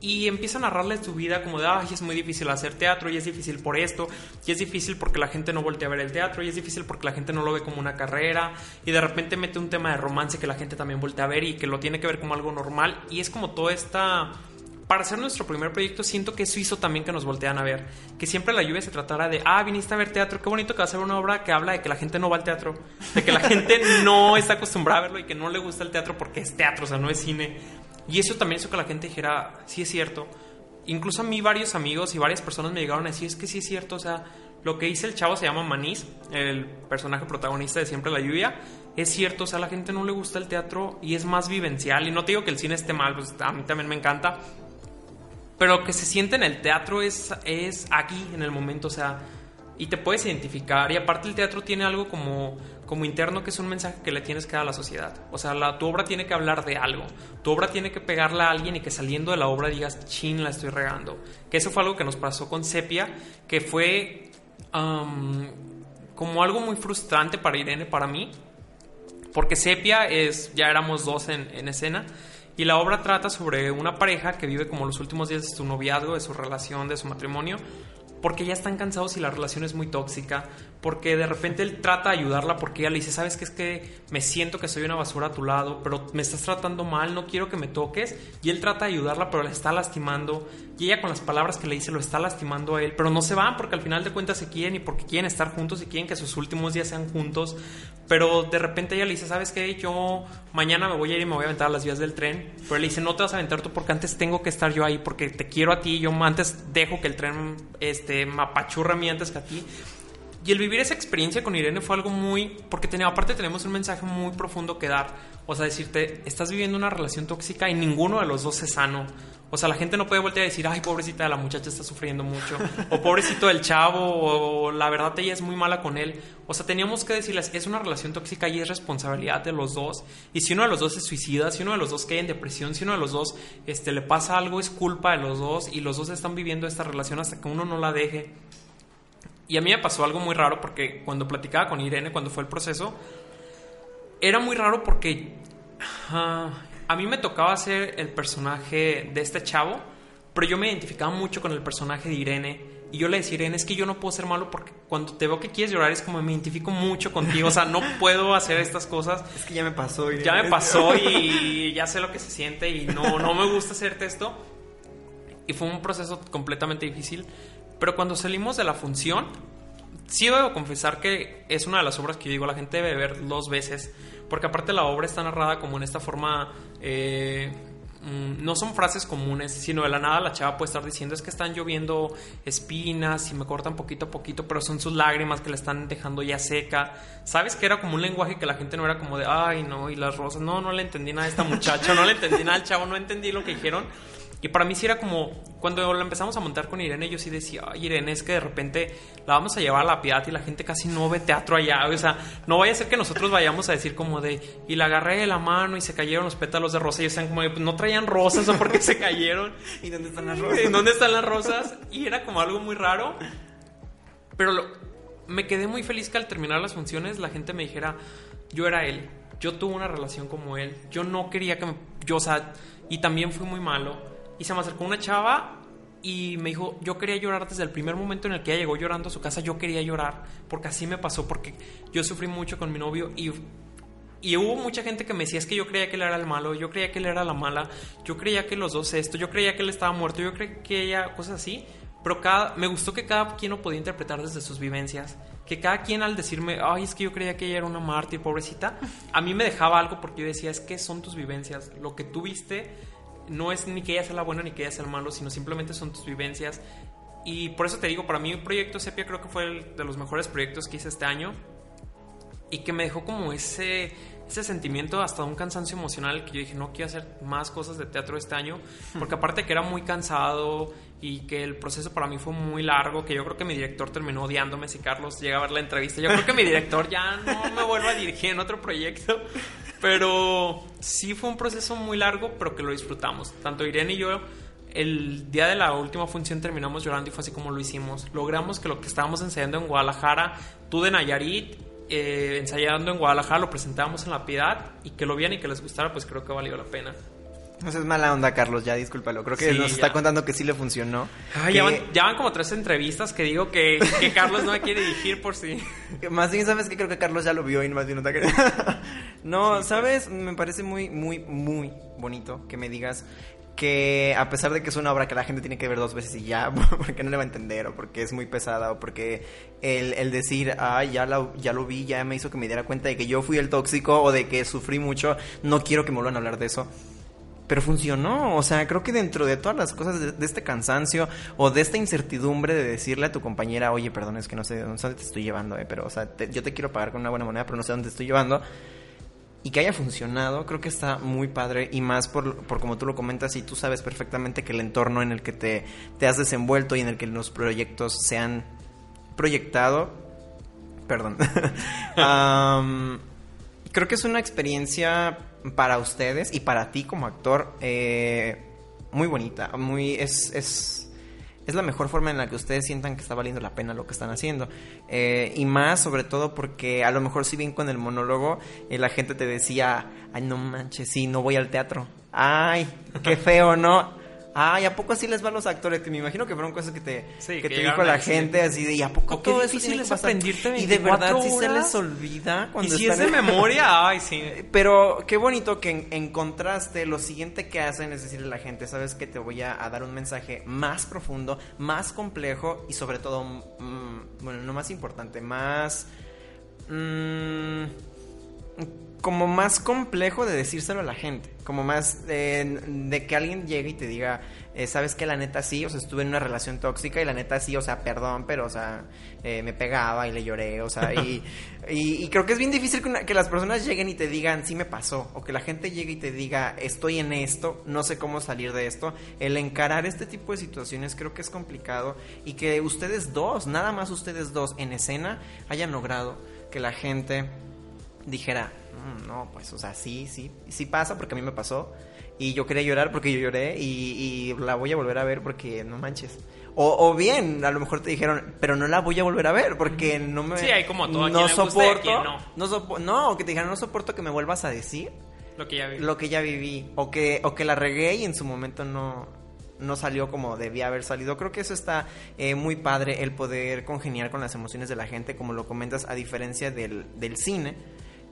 B: y empieza a narrarle su vida como de, ay, es muy difícil hacer teatro y es difícil por esto, y es difícil porque la gente no voltea a ver el teatro, y es difícil porque la gente no lo ve como una carrera, y de repente mete un tema de romance que la gente también voltea a ver y que lo tiene que ver como algo normal, y es como toda esta... Para hacer nuestro primer proyecto siento que eso hizo también que nos voltean a ver, que siempre la lluvia se tratara de, ah, viniste a ver teatro, qué bonito que va a ser una obra que habla de que la gente no va al teatro, de que la gente no está acostumbrada a verlo y que no le gusta el teatro porque es teatro, o sea, no es cine. Y eso también hizo que la gente dijera, sí es cierto. Incluso a mí varios amigos y varias personas me llegaron a decir, es que sí es cierto, o sea, lo que dice el chavo se llama Manís, el personaje protagonista de Siempre la Lluvia, es cierto, o sea, la gente no le gusta el teatro y es más vivencial. Y no te digo que el cine esté mal, pues a mí también me encanta. Pero lo que se siente en el teatro es, es aquí, en el momento, o sea, y te puedes identificar. Y aparte el teatro tiene algo como, como interno que es un mensaje que le tienes que dar a la sociedad. O sea, la, tu obra tiene que hablar de algo. Tu obra tiene que pegarle a alguien y que saliendo de la obra digas, chin, la estoy regando. Que eso fue algo que nos pasó con Sepia, que fue como algo muy frustrante para Irene, para mí. Porque Sepia es, ya éramos dos en escena. Y la obra trata sobre una pareja que vive como los últimos días de su noviazgo, de su relación, de su matrimonio, porque ya están cansados y la relación es muy tóxica, porque de repente él trata de ayudarla porque ella le dice, sabes que es que me siento que soy una basura a tu lado, pero me estás tratando mal, no quiero que me toques, y él trata de ayudarla, pero la está lastimando, y ella con las palabras que le dice lo está lastimando a él, pero no se van porque al final de cuentas se quieren y porque quieren estar juntos y quieren que sus últimos días sean juntos, pero de repente ella le dice, sabes qué, yo mañana me voy a ir y me voy a aventar a las vías del tren, pero le dice, no te vas a aventar tú porque antes tengo que estar yo ahí, porque te quiero a ti, yo antes dejo que el tren este, me apachurra a mí antes que a ti. Y el vivir esa experiencia con Irene fue algo muy... Porque tenía, aparte tenemos un mensaje muy profundo que dar. O sea, decirte, estás viviendo una relación tóxica y ninguno de los dos es sano. O sea, la gente no puede voltear a decir, ay, pobrecita de la muchacha está sufriendo mucho. O pobrecito del chavo, o la verdad ella es muy mala con él. O sea, teníamos que decirles, es una relación tóxica y es responsabilidad de los dos. Y si uno de los dos se suicida, si uno de los dos cae en depresión, si uno de los dos este, le pasa algo, es culpa de los dos. Y los dos están viviendo esta relación hasta que uno no la deje. Y a mí me pasó algo muy raro porque cuando platicaba con Irene, cuando fue el proceso, era muy raro porque a mí me tocaba hacer el personaje de este chavo, pero yo me identificaba mucho con el personaje de Irene. Y yo le decía, Irene, es que yo no puedo ser malo porque cuando te veo que quieres llorar es como me identifico mucho contigo. O sea, no puedo hacer estas cosas.
A: Es que ya me pasó. Irene.
B: Ya me pasó y ya sé lo que se siente y no, no me gusta hacerte esto. Y fue un proceso completamente difícil. Pero cuando salimos de la función, sí debo confesar que es una de las obras que yo digo la gente debe ver dos veces. Porque aparte la obra está narrada como en esta forma... Eh, mm, no son frases comunes, sino de la nada la chava puede estar diciendo es que están lloviendo espinas y me cortan poquito a poquito, pero son sus lágrimas que la están dejando ya seca. ¿Sabes que era como un lenguaje que la gente no era como de, ay, no, y las rosas? No, no le entendí nada a esta muchacha, no le entendí nada al chavo, no entendí lo que dijeron. Y para mí sí era como, cuando la empezamos a montar con Irene, yo sí decía, ay Irene, es que de repente la vamos a llevar a la piedad y la gente casi no ve teatro allá. O sea, no vaya a ser que nosotros vayamos a decir como de, y la agarré de la mano y se cayeron los pétalos de rosa. Y están como, no traían rosas o porque se cayeron.
A: ¿Y dónde están las rosas?
B: ¿En dónde están las rosas? Y era como algo muy raro. Pero lo- me quedé muy feliz que al terminar las funciones la gente me dijera, yo era él. yo tuve una relación como él. Yo no quería que me... Yo, o sea, y también fui muy malo. Y se me acercó una chava y me dijo, yo quería llorar desde el primer momento en el que ella llegó llorando a su casa, yo quería llorar, porque así me pasó, porque yo sufrí mucho con mi novio y, y hubo mucha gente que me decía, es que yo creía que él era el malo, yo creía que él era la mala, yo creía que los dos esto, yo creía que él estaba muerto, yo creía que ella, cosas así, pero cada, me gustó que cada quien lo podía interpretar desde sus vivencias, que cada quien al decirme, ay, es que yo creía que ella era una mártir, pobrecita, a mí me dejaba algo porque yo decía, es que son tus vivencias, lo que tú viste no es ni que ella sea la buena ni que ella sea el malo, sino simplemente son tus vivencias. Y por eso te digo, para mí el proyecto Sepia creo que fue el de los mejores proyectos que hice este año y que me dejó como ese, ese sentimiento hasta un cansancio emocional que yo dije, no quiero hacer más cosas de teatro este año, porque aparte que era muy cansado y que el proceso para mí fue muy largo, que yo creo que mi director terminó odiándome si Carlos llega a ver la entrevista. Yo creo que mi director ya no me vuelva a dirigir en otro proyecto, pero sí fue un proceso muy largo, pero que lo disfrutamos. Tanto Irene y yo, el día de la última función terminamos llorando y fue así como lo hicimos. Logramos que lo que estábamos ensayando en Guadalajara, tú de Nayarit, eh, ensayando en Guadalajara, lo presentamos en La Piedad y que lo vieran y que les gustara, pues creo que valió la pena.
A: No es mala onda, Carlos, ya discúlpalo. Creo que
B: Sí,
A: nos está contando que sí le funcionó.
B: Ay,
A: Que-
B: ya, van, ya van como tres entrevistas que digo que, que Carlos no me quiere dirigir por sí.
A: Más bien, ¿sabes que Creo que Carlos ya lo vio y más bien no queriendo. No, ¿sabes? Me parece muy, muy, muy bonito que me digas que a pesar de que es una obra que la gente tiene que ver dos veces y ya, porque no le va a entender, o porque es muy pesada, o porque el, el decir, ah, ya, la- ya lo vi, ya me hizo que me diera cuenta de que yo fui el tóxico o de que sufrí mucho, no quiero que me vuelvan a hablar de eso. Pero funcionó, o sea, creo que dentro de todas las cosas de, este cansancio o de esta incertidumbre de decirle a tu compañera, oye, perdón, es que no sé, dónde te estoy llevando, eh, pero, o sea, yo te quiero pagar con una buena moneda, pero no sé dónde te estoy llevando, y que haya funcionado, creo que está muy padre y más por, por como tú lo comentas y tú sabes perfectamente que el entorno en el que te, te has desenvuelto y en el que los proyectos se han proyectado, perdón, creo que es una experiencia para ustedes y para ti como actor eh, muy bonita, muy es, es es la mejor forma en la que ustedes sientan que está valiendo la pena lo que están haciendo. Eh, y más sobre todo porque a lo mejor si bien con el monólogo eh, la gente te decía, ay no manches, sí, no voy al teatro. Ay, qué feo, ¿no? Ay, ¿a poco así les va a los actores? Que me imagino que fueron cosas que te,
B: Sí,
A: que
B: que
A: te dijo la gente así de, ¿y a poco todo eso tiene que
B: es
A: pasar?" Y de verdad
B: 24
A: sí se
B: horas.
A: les olvida
B: Y
A: cuando
B: si es de
A: en-
B: memoria, ay, sí.
A: pero qué bonito que en, en contraste lo siguiente que hacen es decirle a la gente, sabes que te voy a, a dar un mensaje más profundo, más complejo y sobre todo, mm, bueno, no más importante, más... mm, como más complejo de decírselo a la gente, como más de, de que alguien llegue y te diga, eh, sabes que la neta sí, o sea, estuve en una relación tóxica y la neta sí, o sea, perdón, pero, o sea, eh, me pegaba y le lloré, o sea, y, y, y creo que es bien difícil que, una- que las personas lleguen y te digan, sí me pasó, o que la gente llegue y te diga, estoy en esto, no sé cómo salir de esto. El encarar este tipo de situaciones creo que es complicado y que ustedes dos, nada más ustedes dos en escena, hayan logrado que la gente dijera, "Mm, no, pues, o sea, sí, sí, sí pasa porque a mí me pasó. Y yo quería llorar porque yo lloré y, y la voy a volver a ver porque no manches. O, o bien, a lo mejor te dijeron, pero no la voy a volver a ver porque no me...
B: Sí, hay como todo,
A: no soporto,
B: no.
A: sopo- no, o que te dijeran, no soporto que me vuelvas a decir
B: Lo que ya vi.
A: lo que ya viví o que o que la regué y en su momento no no salió como debía haber salido. Creo que eso está eh, muy padre, el poder congeniar con las emociones de la gente, como lo comentas, a diferencia del, del cine,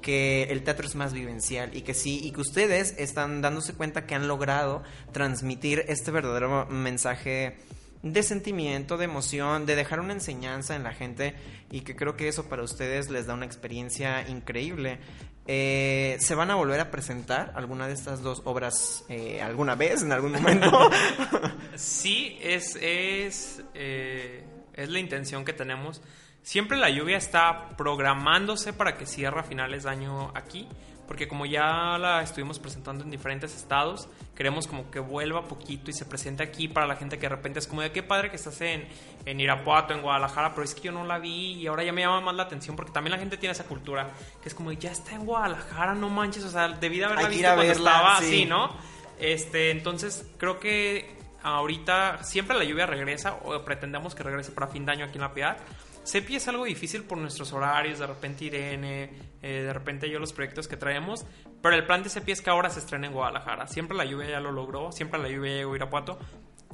A: que el teatro es más vivencial y que sí, y que ustedes están dándose cuenta que han logrado transmitir este verdadero mensaje de sentimiento, de emoción, de dejar una enseñanza en la gente y que creo que eso para ustedes les da una experiencia increíble. Eh, ¿Se van a volver a presentar alguna de estas dos obras eh, alguna vez, en algún momento?
B: Sí, es, es, eh, es la intención que tenemos. Siempre la lluvia está programándose para que cierre a finales de año aquí, porque como ya la estuvimos presentando en diferentes estados, queremos como que vuelva poquito y se presente aquí para la gente que de repente es como de qué padre que estás en, en Irapuato, en Guadalajara, pero es que yo no la vi y ahora ya me llama más la atención porque también la gente tiene esa cultura, que es como de, ya está en Guadalajara, no manches, o sea, debí de haberla
A: Hay
B: visto cuando
A: verla,
B: estaba
A: sí.
B: así, ¿no? Este, entonces creo que ahorita siempre la lluvia regresa o pretendemos que regrese para fin de año aquí en La Piedad. Sepi es algo difícil por nuestros horarios, de repente Irene, eh, de repente yo los proyectos que traemos, pero el plan de Sepi es que ahora se estrene en Guadalajara. Siempre la lluvia ya lo logró, siempre la lluvia llegó a Irapuato.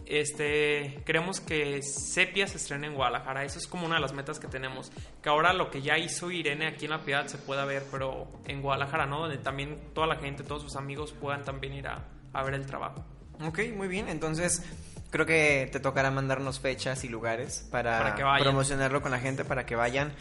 B: Este, queremos que Sepia se estrene en Guadalajara. Eso es como una de las metas que tenemos. Que ahora lo que ya hizo Irene aquí en La Piedad se pueda ver, pero en Guadalajara, ¿no? Donde también toda la gente, todos sus amigos puedan también ir a, a ver el trabajo.
A: Ok, muy bien. Entonces, creo que te tocará mandarnos fechas y lugares para,
B: Para que vayan.
A: promocionarlo con la gente, para que vayan.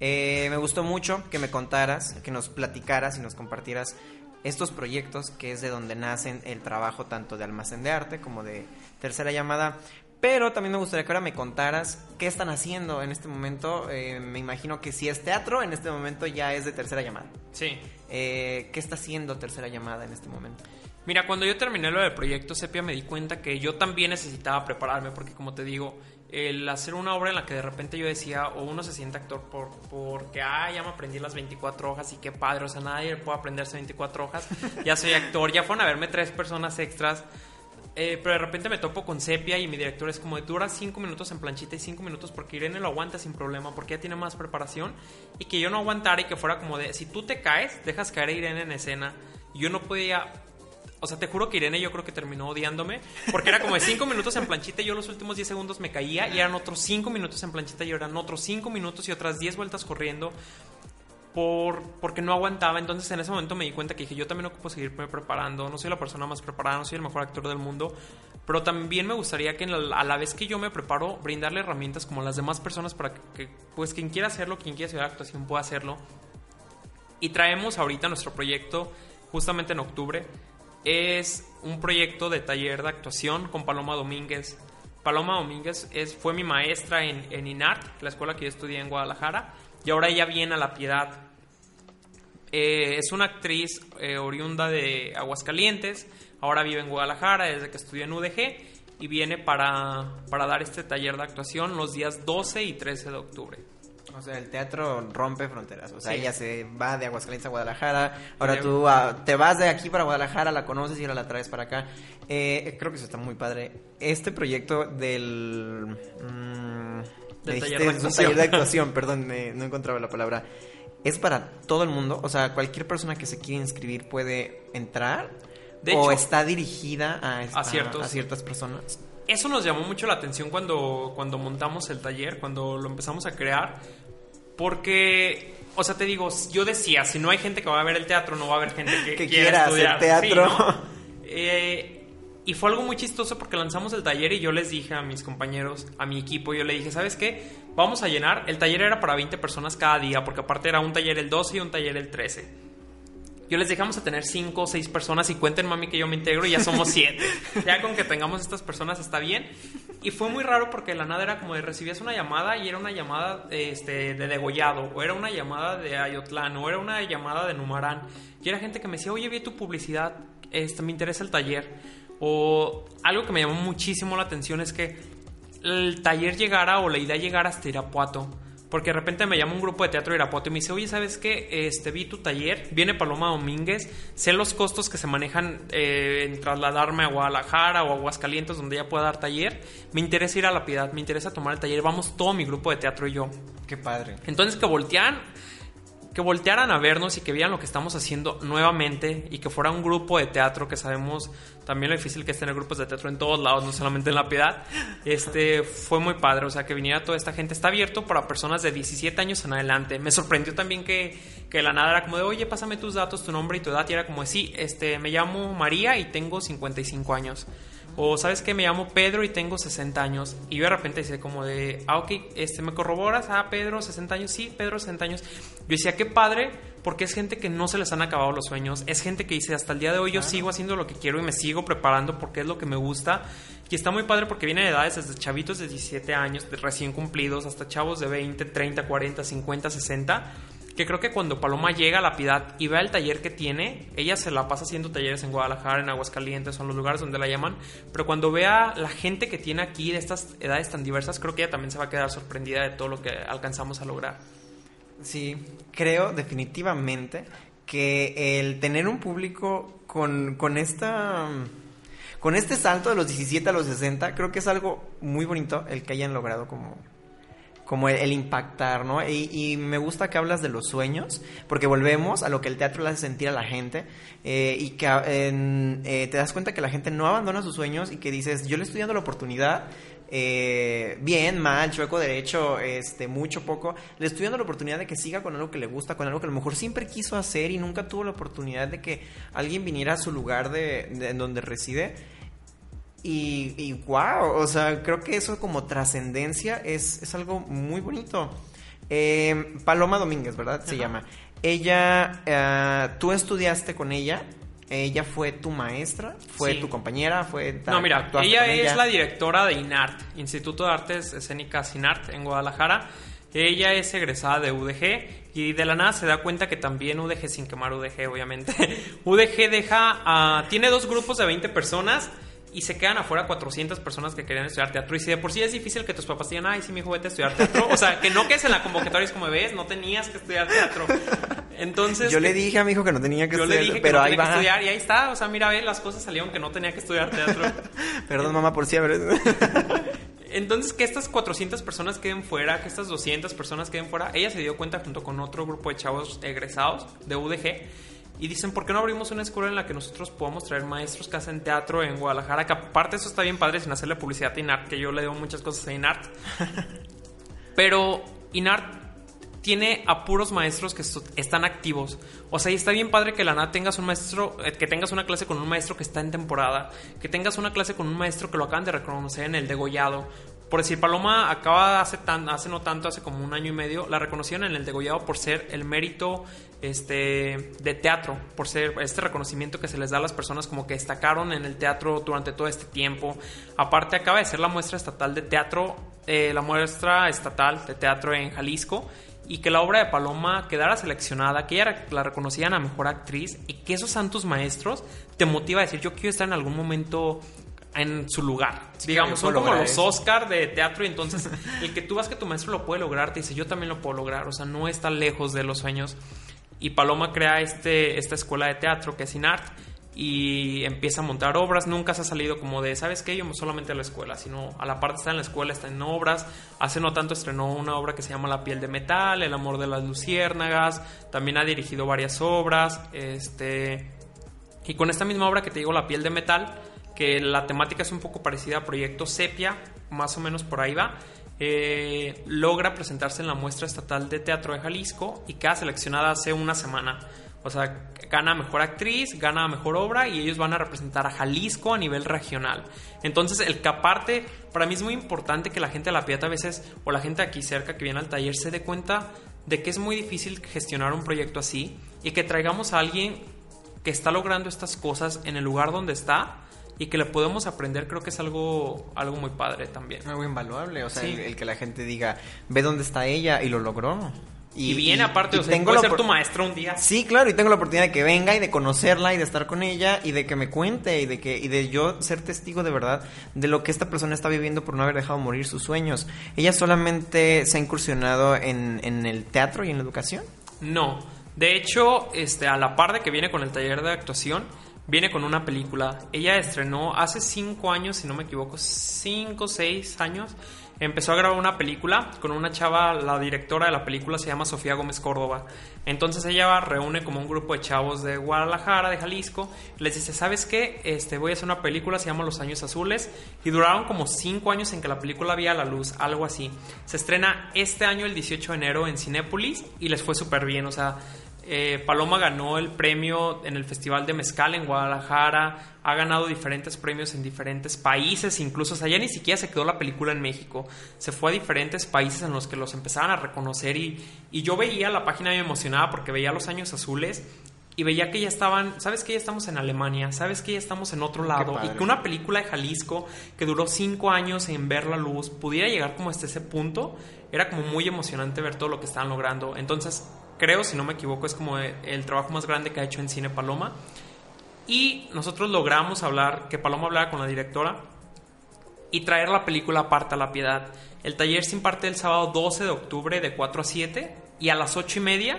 A: Eh, me gustó mucho que me contaras, que nos platicaras y nos compartieras estos proyectos, que es de donde nacen el trabajo tanto de Almacén de Arte como de Tercera Llamada. Pero también me gustaría que ahora me contaras qué están haciendo en este momento. Eh, me imagino que si es teatro, en este momento ya es de Tercera Llamada.
B: Sí.
A: Eh, ¿Qué está haciendo Tercera Llamada en este momento?
B: Mira, cuando yo terminé lo del proyecto Sepia me di cuenta que yo también necesitaba prepararme porque como te digo, el hacer una obra en la que de repente yo decía o uno se siente actor por porque ah, ya me aprendí las 24 hojas y qué padre, o sea, nadie puede aprenderse 24 hojas. Ya soy actor, ya fueron a verme tres personas extras. Eh, pero de repente me topo con Sepia y mi director es como de dura 5 minutos en planchita y 5 minutos porque Irene lo aguanta sin problema porque ya tiene más preparación y que yo no aguantara y que fuera como de si tú te caes, dejas caer a Irene en escena. Yo no podía o sea, te juro que Irene yo creo que terminó odiándome. Porque era como de 5 minutos en planchita y yo los últimos 10 segundos me caía. Y eran otros 5 minutos en planchita y eran otros 5 minutos y otras 10 vueltas corriendo. Por, porque no aguantaba. Entonces en ese momento me di cuenta que dije, yo también ocupo seguirme preparando. No soy la persona más preparada, no soy el mejor actor del mundo. Pero también me gustaría que a la vez que yo me preparo, brindarle herramientas como las demás personas para que, pues quien quiera hacerlo, quien quiera estudiar actuación pueda hacerlo. Y traemos ahorita nuestro proyecto justamente en octubre. Es un proyecto de taller de actuación con Paloma Domínguez. Paloma Domínguez es, fue mi maestra en, en INART, la escuela que yo estudié en Guadalajara, y ahora ella viene a La Piedad. Eh, es una actriz eh, oriunda de Aguascalientes, ahora vive en Guadalajara desde que estudió en UDG y viene para, para dar este taller de actuación los días 12 y 13 de octubre.
A: O sea, el teatro rompe fronteras. O sea,
B: Sí.
A: ella se va de Aguascalientes a Guadalajara. Ahora tú ah, te vas de aquí para Guadalajara, la conoces y ahora la traes para acá. Eh, creo que eso está muy padre. Este proyecto del. mm,
B: Del
A: me
B: taller de
A: un taller de actuación, perdón, me- no encontraba la palabra. ¿Es para todo el mundo? O sea, cualquier persona que se quiera inscribir puede entrar.
B: De
A: ¿O
B: hecho,
A: está dirigida a, esta-
B: a ciertos-
A: a ciertas personas?
B: Eso nos llamó mucho la atención cuando, cuando montamos el taller, cuando lo empezamos a crear, porque, o sea, te digo, yo decía, si no hay gente que va a ver el teatro, no va a haber gente que,
A: Que
B: quiera
A: quiera hacer teatro.
B: Sí, ¿no? Eh, y fue algo muy chistoso porque lanzamos el taller y yo les dije a mis compañeros, a mi equipo, yo le dije, ¿sabes qué? Vamos a llenar, el taller era para 20 personas cada día, porque aparte era un taller el 12 y un taller el 13. Yo les dejamos a tener 5 o 6 personas y cuenten mami que yo me integro y ya somos 7. ya con que tengamos estas personas está bien. Y fue muy raro porque la nada era como de recibías una llamada y era una llamada este, de Degollado, o era una llamada de Ayotlán, o era una llamada de Numarán. Y era gente que me decía, oye, vi tu publicidad, este, me interesa el taller. O algo que me llamó muchísimo la atención es que el taller llegara o la idea llegara hasta Irapuato. Porque de repente me llama un grupo de teatro de Irapuato y me dice, oye, ¿sabes qué? Este, vi tu taller, viene Paloma Domínguez, sé los costos que se manejan eh, en trasladarme a Guadalajara o a Aguascalientes donde ella pueda dar taller. Me interesa ir a La Piedad, me interesa tomar el taller, vamos todo mi grupo de teatro y yo.
A: Qué padre.
B: Entonces que voltean, que voltearan a vernos y que vieran lo que estamos haciendo nuevamente y que fuera un grupo de teatro que sabemos también lo difícil que es tener grupos de teatro en todos lados, no solamente en La Piedad. Este fue muy padre, o sea, que viniera toda esta gente. Está abierto para personas de 17 años en adelante. Me sorprendió también que, que la nada era como de, oye, pásame tus datos, tu nombre y tu edad. Y era como sí, este, me llamo María y tengo 55 años. O sabes que me llamo Pedro y tengo 60 años. Y yo de repente decía como de, ah, ok, este, ¿me corroboras? Ah, Pedro, 60 años. Sí, Pedro, 60 años. Yo decía, qué padre, porque es gente que no se les han acabado los sueños. Es gente que dice, hasta el día de hoy yo sigo haciendo lo que quiero y me sigo preparando porque es lo que me gusta. Y está muy padre porque viene de edades desde chavitos de 17 años, de recién cumplidos, hasta chavos de 20, 30, 40, 50, 60 que creo que cuando Paloma llega a La Piedad y ve el taller que tiene, ella se la pasa haciendo talleres en Guadalajara, en Aguascalientes, son los lugares donde la llaman, pero cuando vea la gente que tiene aquí de estas edades tan diversas, creo que ella también se va a quedar sorprendida de todo lo que alcanzamos a lograr.
A: Sí, creo definitivamente que el tener un público con, con esta con este salto de los 17 a los 60, creo que es algo muy bonito el que hayan logrado como como el, impactar, ¿no? Y, me gusta que hablas de los sueños, porque volvemos a lo que el teatro le hace sentir a la gente eh, y que eh, te das cuenta que la gente no abandona sus sueños y que dices, yo le estoy dando la oportunidad eh, bien, mal, chueco, derecho, este, mucho, poco, le estoy dando la oportunidad de que siga con algo que le gusta, con algo que a lo mejor siempre quiso hacer y nunca tuvo la oportunidad de que alguien viniera a su lugar de, en donde reside. Y, y, wow, o sea, creo que eso como trascendencia es, es, algo muy bonito. Eh, Paloma Domínguez, ¿verdad? Se llama. Ella, eh, tú estudiaste con ella ella fue tu maestra, fue tu compañera, fue...
B: No, mira, ella es la directora de INART, Instituto de Artes Escénicas INART en Guadalajara. Ella es egresada de UDG y de la nada se da cuenta que también UDG, sin quemar UDG obviamente, UDG deja, tiene dos grupos de 20 personas y se quedan afuera 400 personas que querían estudiar teatro. Y si de por sí es difícil que tus papás digan, ay, sí, mi hijo, vete a estudiar teatro. O sea, que no quedes en la convocatoria, es como ves, no tenías que estudiar teatro. Entonces.
A: Yo le dije a mi hijo que no tenía que
B: yo
A: estudiar.
B: Le dije pero que no tenía que estudiar y ahí está. O sea, mira, ve, las cosas salieron que no tenía que estudiar teatro.
A: Perdón, mamá, por siempre.
B: Entonces, que estas 400 personas queden fuera, que estas 200 personas queden fuera, ella se dio cuenta junto con otro grupo de chavos egresados de UDG y dicen, ¿por qué no abrimos una escuela en la que nosotros podamos traer maestros que hacen teatro en Guadalajara? Que aparte eso está bien padre sin hacerle publicidad a INART, que yo le debo muchas cosas a INART. Pero INART tiene a puros maestros que están activos. O sea, y está bien padre que la nada tengas un maestro, eh, que tengas una clase con un maestro que está en temporada, que tengas una clase con un maestro que lo acaban de reconocer en el degollado, por decir, Paloma acaba hace, tan, hace no tanto, hace como un año y medio, la reconocieron en el degollado por ser el mérito este, de teatro, por ser este reconocimiento que se les da a las personas como que destacaron en el teatro durante todo este tiempo. Aparte acaba de ser la muestra estatal de teatro, eh, la muestra estatal de teatro en Jalisco y que la obra de Paloma quedara seleccionada, que ella la reconocían a mejor actriz y que esos santos maestros te motiva a decir yo quiero estar en algún momento en su lugar. Digamos, son como los Oscar de teatro y entonces el que tú vas que tu maestro lo puede lograr, te dice, yo también lo puedo lograr, o sea, no está lejos de los sueños. Y Paloma crea este, esta escuela de teatro que es INART y empieza a montar obras, nunca se ha salido como de, ¿sabes qué? Yo solamente a la escuela, sino a la parte está en la escuela, está en obras. Hace no tanto estrenó una obra que se llama La piel de metal, El amor de las luciérnagas, también ha dirigido varias obras, este... Y con esta misma obra que te digo, La piel de metal, que la temática es un poco parecida a Proyecto Sepia, más o menos por ahí va. Eh, logra presentarse en la muestra estatal de teatro de Jalisco y queda seleccionada hace una semana. O sea, gana mejor actriz, gana mejor obra y ellos van a representar a Jalisco a nivel regional. Entonces, el que aparte, para mí es muy importante que la gente de la Pieta a veces, o la gente aquí cerca que viene al taller, se dé cuenta de que es muy difícil gestionar un proyecto así y que traigamos a alguien que está logrando estas cosas en el lugar donde está y que le podemos aprender, creo que es algo, algo muy padre también.
A: Algo invaluable, o sea, el, que la gente diga, ve dónde está ella y lo logró.
B: Y, bien, aparte, o sea, puede ser tu maestro un día.
A: Sí, claro, y tengo la oportunidad de que venga y de conocerla y de estar con ella y de que me cuente y de que y de yo ser testigo de verdad de lo que esta persona está viviendo por no haber dejado morir sus sueños. ¿Ella solamente se ha incursionado en, en el teatro y en la educación?
B: No. De hecho, este, a la par de que viene con el taller de actuación, viene con una película. Ella estrenó hace cinco años, si no me equivoco, cinco o seis años. Empezó a grabar una película con una chava, la directora de la película se llama Sofía Gómez Córdoba. Entonces ella reúne como un grupo de chavos de Guadalajara, de Jalisco. Les dice, ¿sabes qué? Este, voy a hacer una película, se llama Los Años Azules. Y duraron como cinco años en que la película vía la luz, algo así. Se estrena este año, el 18 de enero, en Cinépolis y les fue súper bien. O sea, eh, Paloma ganó el premio en el Festival de Mezcal en Guadalajara, ha ganado diferentes premios en diferentes países, incluso, o sea, ya ni siquiera se quedó la película en México, se fue a diferentes países en los que los empezaban a reconocer y, y yo veía la página y me emocionaba porque veía los años azules y veía que ya estaban, sabes que ya estamos en Alemania, sabes que ya estamos en otro lado y que una película de Jalisco que duró cinco años en ver la luz pudiera llegar como hasta ese punto, era como muy emocionante ver todo lo que estaban logrando. Entonces, creo, si no me equivoco, es como el trabajo más grande que ha hecho en cine Paloma. Y nosotros logramos hablar, que Paloma hablara con la directora y traer la película aparte a la piedad. El taller se imparte el sábado 12 de octubre de 4 a 7 y a las 8 y media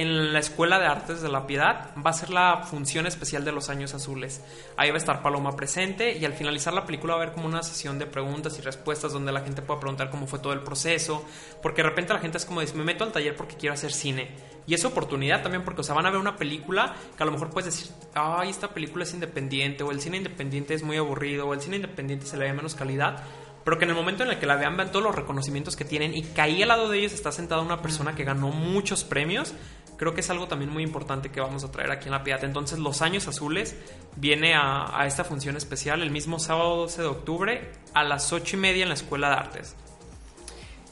B: en la Escuela de Artes de la Piedad va a ser la función especial de los años azules. Ahí va a estar Paloma presente y al finalizar la película va a haber como una sesión de preguntas y respuestas donde la gente pueda preguntar cómo fue todo el proceso, porque de repente la gente es como dice, me meto al taller porque quiero hacer cine. Y es oportunidad también porque, o sea, van a ver una película que a lo mejor puedes decir, ay, esta película es independiente, o el cine independiente es muy aburrido, o el cine independiente se le ve menos calidad pero que en el momento en el que la vean, vean todos los reconocimientos que tienen y que ahí al lado de ellos está sentada una persona que ganó muchos premios, creo que es algo también muy importante que vamos a traer aquí en La Piedad. Entonces, Los Años Azules viene a, a esta función especial el mismo sábado 12 de octubre a las 8 y media en la Escuela de Artes.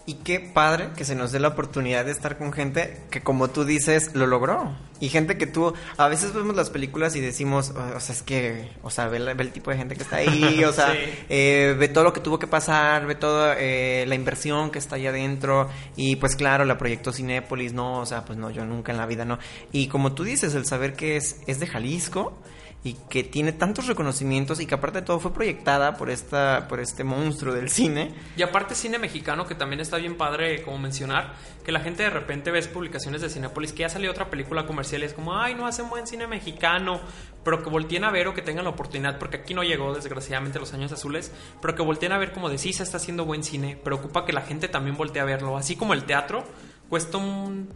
A: Y qué padre que se nos dé la oportunidad de estar con gente que, como tú dices, lo logró. Y gente que tú, a veces vemos las películas y decimos, o, sea, es que, o sea, ve, el tipo de gente que está ahí, o sea, eh, ve todo lo que tuvo que pasar, ve toda eh, la inversión que está ahí adentro. Y pues claro, la proyectó Cinépolis, no, o sea, pues no, yo nunca en la vida no. Y como tú dices, el saber que es, es de Jalisco y que tiene tantos reconocimientos y que aparte de todo fue proyectada por esta por este monstruo del cine.
B: Y aparte cine mexicano que también está bien padre como mencionar, que la gente de repente ves publicaciones de Cinepolis que ya salió otra película comercial y es como, "Ay, no hacen buen cine mexicano", pero que volteen a ver o que tengan la oportunidad porque aquí no llegó desgraciadamente los años azules, pero que volteen a ver como de sí se está haciendo buen cine, preocupa que la gente también voltee a verlo, así como el teatro cuesta un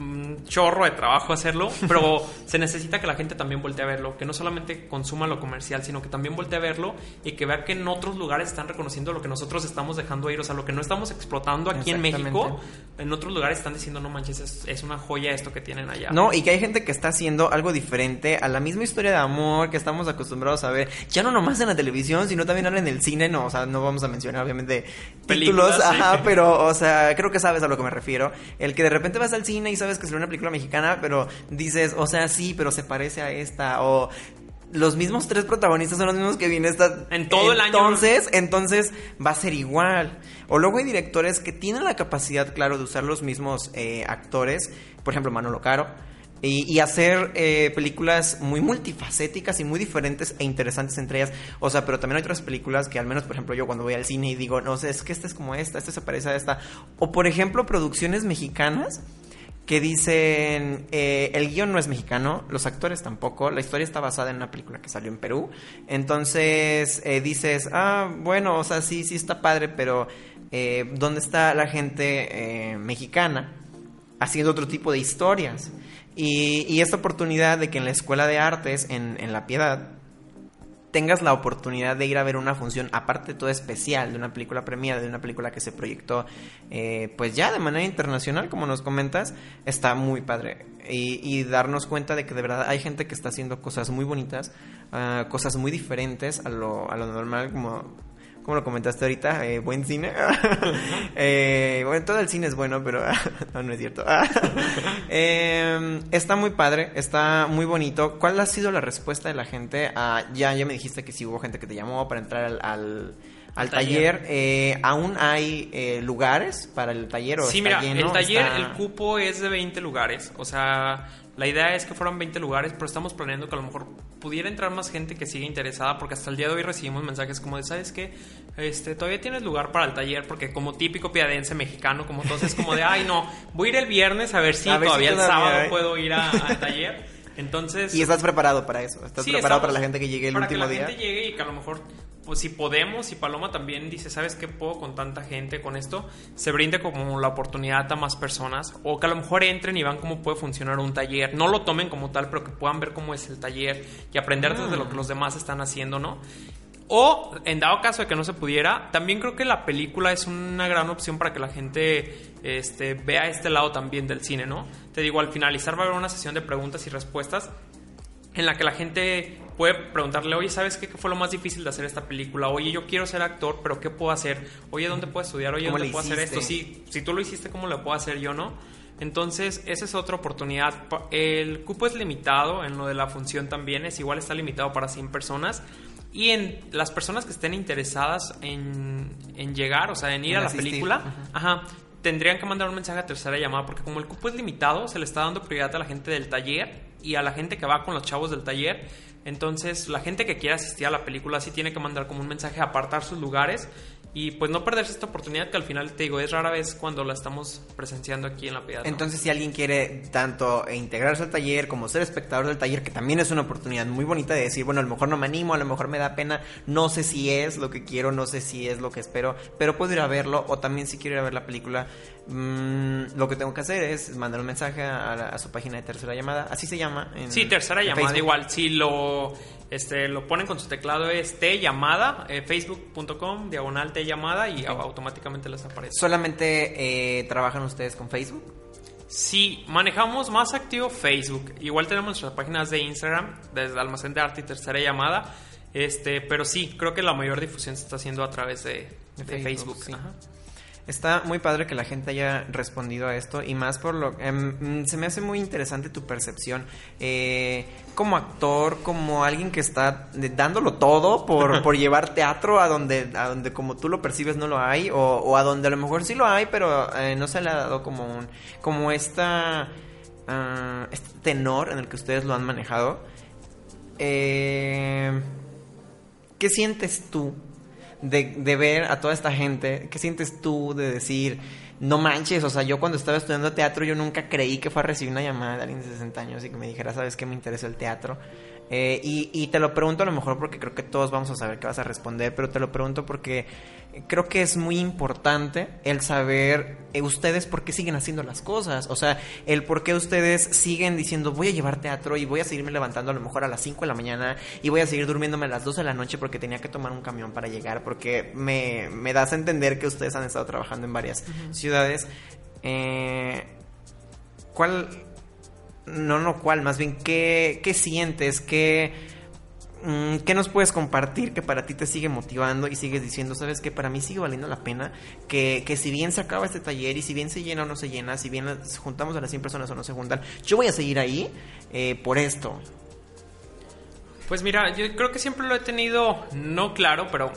B: un chorro de trabajo hacerlo, pero se necesita que la gente también voltee a verlo, que no solamente consuma lo comercial, sino que también voltee a verlo y que vea que en otros lugares están reconociendo lo que nosotros estamos dejando ir, o sea, lo que no estamos explotando aquí en México, en otros lugares están diciendo, no manches, es, es, una joya esto que tienen allá.
A: No, y que hay gente que está haciendo algo diferente a la misma historia de amor que estamos acostumbrados a ver, ya no nomás en la televisión, sino también ahora en el cine, no, o sea, no vamos a mencionar obviamente Películas, títulos, ajá, pero, o sea, creo que sabes a lo que me refiero, el que de repente vas al cine y sabes que es una película mexicana, pero dices, o sea, sí, pero se parece a esta, o los mismos tres protagonistas son los mismos que viene esta
B: en todo el
A: año entonces entonces va a ser igual o luego hay directores que tienen la capacidad claro de usar los mismos eh, actores por ejemplo Manolo Caro y, hacer eh, películas muy multifacéticas y muy diferentes e interesantes entre ellas. O sea, pero también hay otras películas que al menos, por ejemplo, yo cuando voy al cine y digo, no sé, es que esta es como esta, esta se parece a esta. O por ejemplo, producciones mexicanas que dicen, eh, el guion no es mexicano, los actores tampoco, la historia está basada en una película que salió en Perú, entonces eh, dices, ah, bueno, o sea, sí, sí está padre, pero eh, ¿dónde está la gente mexicana haciendo otro tipo de historias? Y, y, esta oportunidad de que en la Escuela de Artes, en, en La Piedad, tengas la oportunidad de ir a ver una función, aparte de todo especial, de una película premiada, de una película que se proyectó, eh, pues ya de manera internacional, como nos comentas, está muy padre. Y, darnos cuenta de que de verdad hay gente que está haciendo cosas muy bonitas, ah, cosas muy diferentes a lo, a lo normal, como como lo comentaste ahorita, eh, buen cine. eh, bueno, todo el cine es bueno, pero no, no es cierto. eh, está muy padre, está muy bonito. ¿Cuál ha sido la respuesta de la gente? Ah, ya, ya me dijiste que sí hubo gente que te llamó para entrar al, al, al taller. Eh, ¿Aún hay eh, lugares para el taller? ¿o
B: sí, mira, el taller, el cupo es de 20 lugares. O sea, la idea es que fueran 20 lugares, pero estamos planeando que a lo mejor pudiera entrar más gente que siga interesada, porque hasta el día de hoy recibimos mensajes como de, ¿sabes qué? Este, todavía tienes lugar para el taller, porque como típico piadense mexicano, como todos, es como de, ay, no, voy a ir el viernes a ver si todavía el sábado puedo ir al taller. Entonces...
A: Y estás preparado para eso, estás preparado para la gente que llegue el último
B: día.
A: Para
B: que la gente llegue y que a lo mejor pues si podemos, y Paloma también dice, ¿sabes qué puedo con tanta gente con esto? Se brinde como la oportunidad a más personas, o que a lo mejor entren y vean cómo puede funcionar un taller. No lo tomen como tal, pero que puedan ver cómo es el taller y aprender desde lo que los demás están haciendo, ¿no? O, en dado caso de que no se pudiera, también creo que la película es una gran opción para que la gente este, vea este lado también del cine, ¿no? Te digo, al finalizar va a haber una sesión de preguntas y respuestas en la que la gente puede preguntarle, oye, ¿sabes qué fue lo más difícil de hacer esta película? Oye, yo quiero ser actor, pero ¿qué puedo hacer? Oye, ¿dónde puedo estudiar? Oye, ¿dónde puedo hacer esto? Si, si tú lo hiciste, ¿cómo lo puedo hacer yo, no? Entonces, esa es otra oportunidad. El cupo es limitado, en lo de la función también, es igual, está limitado para 100 personas. Y en las personas que estén interesadas en, en llegar, o sea, en ir a la película, ajá, tendrían que mandar un mensaje a tercera llamada, porque como el cupo es limitado, se le está dando prioridad a la gente del taller y a la gente que va con los chavos del taller. Entonces, la gente que quiera asistir a la película sí tiene que mandar como un mensaje apartar sus lugares y pues no perderse esta oportunidad que al final te digo es rara vez cuando la estamos presenciando aquí en la piedad. ¿no?
A: Entonces, si alguien quiere tanto integrarse al taller como ser espectador del taller, que también es una oportunidad muy bonita de decir, bueno, a lo mejor no me animo, a lo mejor me da pena, no sé si es lo que quiero, no sé si es lo que espero, pero puedo ir a verlo, o también si quiero ir a ver la película, mm, lo que tengo que hacer es mandar un mensaje a, la- a su página de tercera llamada, así se llama. en-
B: Sí, tercera
A: en
B: llamada
A: Facebook.
B: igual. Si lo, este, lo ponen con su teclado es T llamada, eh, facebook.com, diagonal T llamada y automáticamente les aparece.
A: ¿Solamente eh, trabajan ustedes con Facebook?
B: Sí, manejamos más activo Facebook. Igual tenemos nuestras páginas de Instagram, desde Almacén de Arte y Tercera Llamada. Este, pero sí, creo que la mayor difusión se está haciendo a través de, de
A: De
B: Facebook.
A: Facebook, sí.
B: Ajá.
A: Está muy padre que la gente haya respondido a esto y más por lo... mm, se me hace muy interesante tu percepción eh, como actor, como alguien que está dándolo todo por, por llevar teatro a donde, a donde como tú lo percibes no lo hay o, o a donde a lo mejor sí lo hay pero eh, no se le ha dado como un... como esta... ah, este tenor en el que ustedes lo han manejado. Eh, ¿Qué sientes tú de, de ver a toda esta gente? ¿Qué sientes tú de decir, no manches? O sea, yo cuando estaba estudiando teatro, yo nunca creí que fuera a recibir una llamada de alguien de 60 años y que me dijera, ¿sabes qué? Me interesa el teatro. Eh, y, y te lo pregunto a lo mejor porque creo que todos vamos a saber qué vas a responder, pero te lo pregunto porque creo que es muy importante el saber eh, ustedes por qué siguen haciendo las cosas. O sea, el por qué ustedes siguen diciendo voy a llevar teatro y voy a seguirme levantando a lo mejor a las 5 de la mañana y voy a seguir durmiéndome a las 12 de la noche porque tenía que tomar un camión para llegar, porque me, me das a entender que ustedes han estado trabajando en varias ciudades. Eh, ¿Cuál? No, no, ¿cuál? Más bien, ¿qué, qué sientes? ¿Qué, ¿Qué nos puedes compartir que para ti te sigue motivando y sigues diciendo, sabes que para mí sigue valiendo la pena? Que, que si bien se acaba este taller y si bien se llena o no se llena, si bien juntamos a las 100 personas o no se juntan, yo voy a seguir ahí eh, por esto.
B: Pues mira, yo creo que siempre lo he tenido, no claro, pero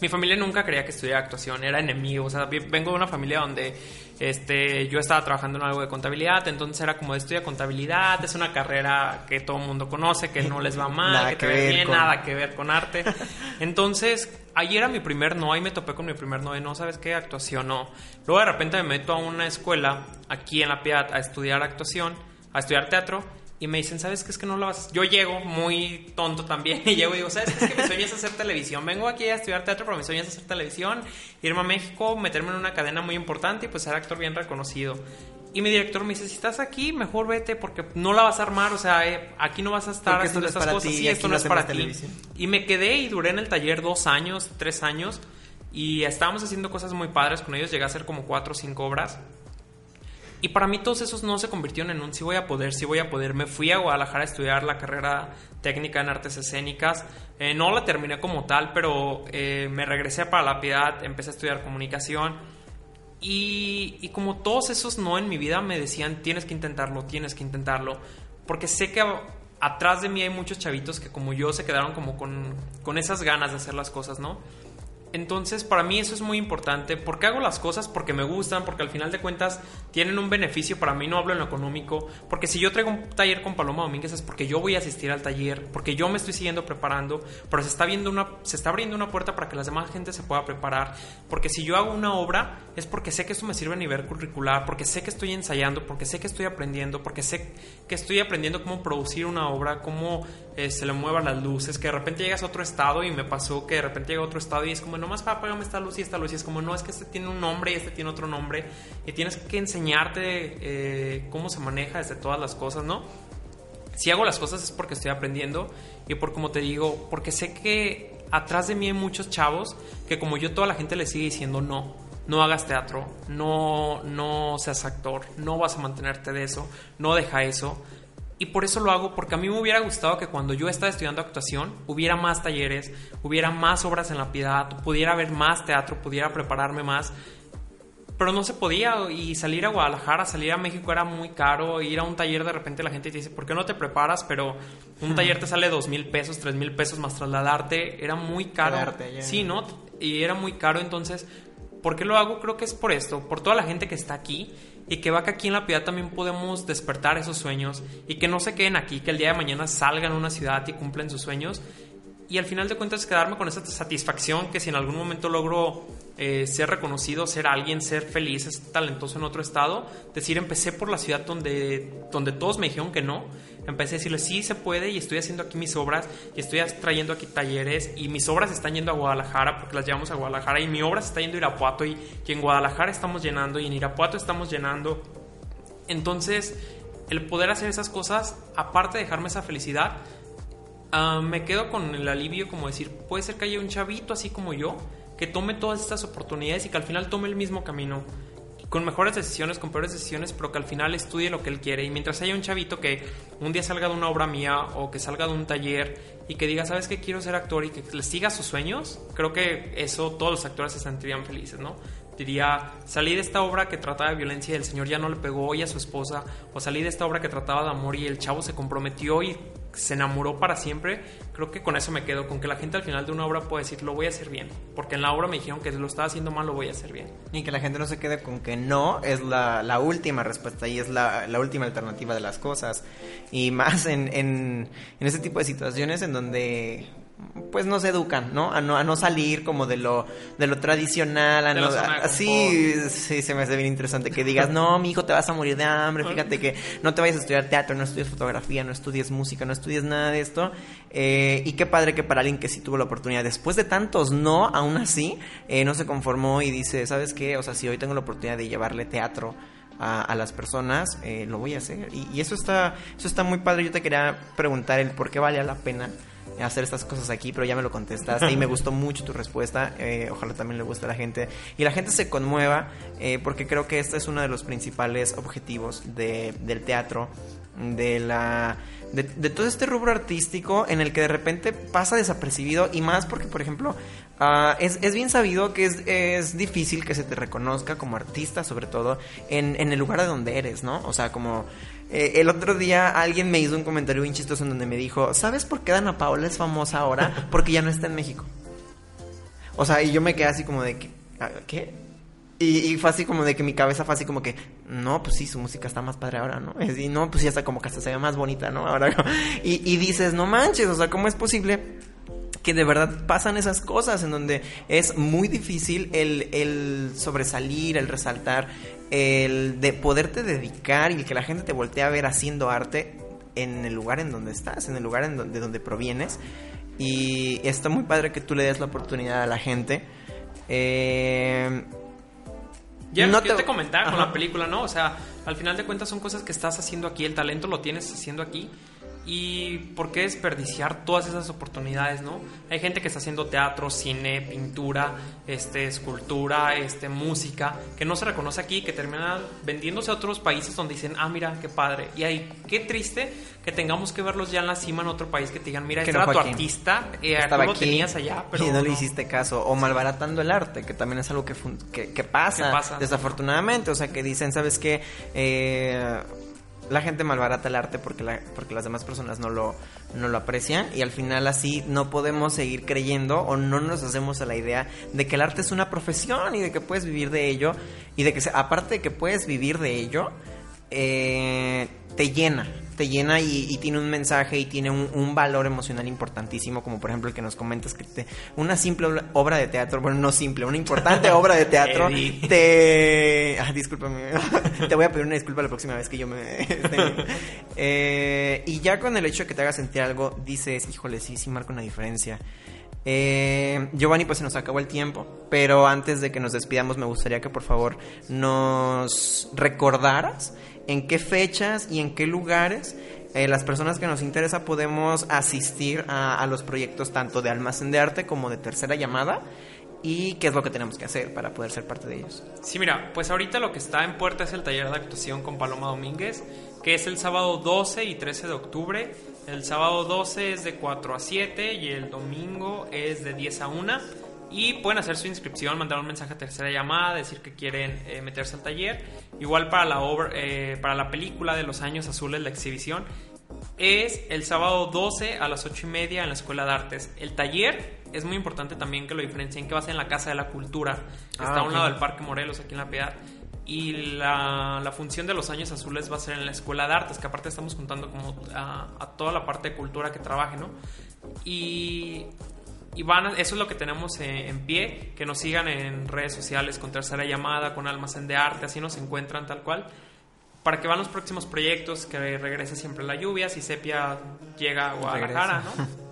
B: mi familia nunca quería que estudiara actuación, era enemigo. O sea, vengo de una familia donde este, yo estaba trabajando en algo de contabilidad, entonces era como de estudia contabilidad, es una carrera que todo el mundo conoce, que no les va mal,
A: Nada
B: que
A: que
B: te va
A: ver
B: bien,
A: con-
B: nada que ver con arte. Entonces, ahí era mi primer no, ahí me topé con mi primer no de no, ¿sabes qué? Actuación no. Luego de repente me meto a una escuela aquí en La Piedad a estudiar actuación, a estudiar teatro. Y me dicen, ¿sabes qué? Es que no lo vas Yo llego muy tonto también y llego y digo, ¿sabes qué? Es que mi sueño es hacer televisión. Vengo aquí a estudiar teatro, pero mi sueño es hacer televisión, irme a México, meterme en una cadena muy importante y pues ser actor bien reconocido. Y mi director me dice, si estás aquí, mejor vete porque no la vas a armar, o sea, eh, aquí no vas a estar
A: Porque
B: haciendo
A: no es
B: estas cosas.
A: ti
B: Sí,
A: y
B: esto no es para ti. Y me quedé y duré en el taller dos años, tres años. Y estábamos haciendo cosas muy padres con ellos. Llegué a hacer como cuatro o cinco obras. Y para mí todos esos no se convirtieron en un sí voy a poder, sí voy a poder. Me fui a Guadalajara a estudiar la carrera técnica en artes escénicas. Eh, no la terminé como tal, pero eh, me regresé para la piedad, empecé a estudiar comunicación. Y, y como todos esos no en mi vida me decían, tienes que intentarlo, tienes que intentarlo. Porque sé que atrás de mí hay muchos chavitos que como yo se quedaron como con, con esas ganas de hacer las cosas, ¿no? Entonces, para mí eso es muy importante. ¿Por qué hago las cosas? Porque me gustan, porque al final de cuentas tienen un beneficio. Para mí no hablo en lo económico. Porque si yo traigo un taller con Paloma Domínguez es porque yo voy a asistir al taller, porque yo me estoy siguiendo preparando, pero se está, viendo una, se está abriendo una puerta para que las demás gente se pueda preparar. Porque si yo hago una obra es porque sé que esto me sirve a nivel curricular, porque sé que estoy ensayando, porque sé que estoy aprendiendo, porque sé que estoy aprendiendo cómo producir una obra, cómo eh, se le muevan las luces, que de repente llegas a otro estado y me pasó que de repente llega a otro estado y es como, nomás para apágame esta luz y esta luz y es como, no, es que este tiene un nombre y este tiene otro nombre y tienes que enseñarte eh, cómo se maneja desde todas las cosas, ¿no? Si hago las cosas es porque estoy aprendiendo y por como te digo, porque sé que atrás de mí hay muchos chavos que como yo toda la gente le sigue diciendo no, no hagas teatro, no, no seas actor, no vas a mantenerte de eso, no deja eso. Y por eso lo hago, porque a mí me hubiera gustado que cuando yo estaba estudiando actuación hubiera más talleres, hubiera más obras en la piedad, pudiera haber más teatro, pudiera prepararme más. Pero no se podía y salir a Guadalajara, salir a México era muy caro, ir a un taller de repente la gente te dice, ¿por qué no te preparas? Pero un taller te sale dos mil pesos, tres mil pesos más trasladarte, era muy caro.
A: Quedarte allá.
B: Sí, ¿no? Y era muy caro, entonces, ¿por qué lo hago? Creo que es por esto, por toda la gente que está aquí y que va que aquí en la piedad también podemos despertar esos sueños y que no se queden aquí, que el día de mañana salgan a una ciudad y cumplen sus sueños. Y al final de cuentas quedarme con esa satisfacción que si en algún momento logro eh, ser reconocido, ser alguien, ser feliz, ser talentoso en otro estado, decir empecé por la ciudad donde, donde todos me dijeron que no, empecé a decirle sí se puede y estoy haciendo aquí mis obras y estoy trayendo aquí talleres y mis obras están yendo a Guadalajara porque las llevamos a Guadalajara y mi obra está yendo a Irapuato y, y en Guadalajara estamos llenando y en Irapuato estamos llenando. Entonces, el poder hacer esas cosas, aparte de dejarme esa felicidad, Ah, me quedo con el alivio como decir, puede ser que haya un chavito así como yo, que tome todas estas oportunidades y que al final tome el mismo camino, con mejores decisiones, con peores decisiones, pero que al final estudie lo que él quiere. Y mientras haya un chavito que un día salga de una obra mía o que salga de un taller y que diga, ¿sabes qué? Quiero ser actor y que le siga sus sueños, creo que eso todos los actores se sentirían felices, ¿no? diría, salí de esta obra que trataba de violencia y el señor ya no le pegó hoy a su esposa, o salí de esta obra que trataba de amor y el chavo se comprometió y se enamoró para siempre, creo que con eso me quedo, con que la gente al final de una obra puede decir, lo voy a hacer bien, porque en la obra me dijeron que lo estaba haciendo mal, lo voy a hacer bien.
A: Y que la gente no se quede con que no es la, última respuesta y es la, última alternativa de las cosas. Y más en, en, en ese tipo de situaciones en donde pues nos educan, ¿no? A no, a no salir como de lo, de lo tradicional, a no, sí, sí, se me hace bien interesante que digas, no, mi hijo, te vas a morir de hambre, fíjate que no te vayas a estudiar teatro, no estudies fotografía, no estudies música, no estudies nada de esto. Eh, y qué padre que para alguien que sí tuvo la oportunidad, después de tantos no, aún así, eh, no se conformó y dice, ¿sabes qué? O sea, si hoy tengo la oportunidad de llevarle teatro a, las personas, eh, lo voy a hacer. Y, y, eso está, eso está muy padre. Yo te quería preguntar el por qué vale la pena hacer estas cosas aquí, pero ya me lo contestaste y me gustó mucho tu respuesta. Eh, ojalá también le guste a la gente. Y la gente se conmueva eh, porque creo que este es uno de los principales objetivos del teatro, de la... De, todo este rubro artístico en el que de repente pasa desapercibido y más porque, por ejemplo, ah, es, bien sabido que es, es, difícil que se te reconozca como artista, sobre todo en, en el lugar de donde eres, ¿no? O sea, como eh, el otro día alguien me hizo un comentario bien chistoso en donde me dijo, ¿sabes por qué Dana Paola es famosa ahora? Porque ya no está en México. O sea, y yo me quedé así como de, ¿qué? Y, fue así como de que mi cabeza fue así como que, no, pues sí, su música está más padre ahora, ¿no? Y no, pues ya está como que hasta se ve más bonita, ¿no? Ahora, y, y dices, no manches, o sea, ¿cómo es posible que de verdad pasan esas cosas en donde es muy difícil el, el sobresalir, el resaltar, el de poderte dedicar y que la gente te voltee a ver haciendo arte en el lugar en donde estás, en el lugar en donde, de donde provienes. Y está muy padre que tú le des la oportunidad a la gente.
B: Eh, ya no te... te comentaba con la película, ¿no? O sea, al final de cuentas son cosas que estás haciendo aquí, el talento lo tienes haciendo aquí y por qué desperdiciar todas esas oportunidades, ¿no? Hay gente que está haciendo teatro, cine, pintura, este, escultura, este, música, que no se reconoce aquí, que terminan vendiéndose a otros países donde dicen, ah, mira, qué padre. Y ahí, qué triste que tengamos que verlos ya en la cima en otro país, que te digan, mira, este era tu artista, eh, Estaba lo tenías allá, pero
A: y no, le hiciste caso. O malbaratando el arte, que también es algo que, que, pasa, pasa, desafortunadamente. O sea, que dicen, ¿sabes qué? Eh la gente malbarata el arte porque, la, porque las demás personas no lo, no lo aprecian y al final así no podemos seguir creyendo o no nos hacemos a la idea de que el arte es una profesión y de que puedes vivir de ello y de que aparte de que puedes vivir de ello, eh, te llena, te llena y, tiene un mensaje y tiene un, valor emocional importantísimo, como por ejemplo el que nos comentas que te, una simple obra de teatro, bueno, no simple, una importante obra de teatro, te... Ah, discúlpame, te voy a pedir una disculpa la próxima vez que yo me... Eh, y ya con el hecho de que te haga sentir algo, dices, híjole, sí, sí marca una diferencia. Eh, Giovanni, pues se nos acabó el tiempo, pero antes de que nos despidamos me gustaría que por favor nos recordaras en qué fechas y en qué lugares eh, las personas que nos interesa podemos asistir a, los proyectos tanto de almacén de arte como de tercera llamada y qué es lo que tenemos que hacer para poder ser parte de ellos.
B: Sí, mira, pues ahorita lo que está en puerta es el taller de actuación con Paloma Domínguez, que es el sábado 12 y 13 de octubre. El sábado 12 es de 4 a 7 y el domingo es de 10 a 1 y pueden hacer su inscripción, mandar un mensaje a tercera llamada, decir que quieren eh, meterse al taller. Igual para la, eh, para la película de los años azules, la exhibición, es el sábado 12 a las 8 y media en la Escuela de Artes. El taller es muy importante también que lo diferencien, que va a ser en la Casa de la Cultura, que está a un lado del Parque Morelos, aquí en La Piedad. y la, la, función de los años azules va a ser en la Escuela de Artes, que aparte estamos juntando como a, a toda la parte de cultura que trabaje, ¿no? Y, y van eso es lo que tenemos en, en, pie, que nos sigan en redes sociales con Tercera Llamada, con Almacén de Arte, así nos encuentran tal cual, para que van los próximos proyectos, que regrese siempre la lluvia, si Sepia llega a Guadalajara, ¿no?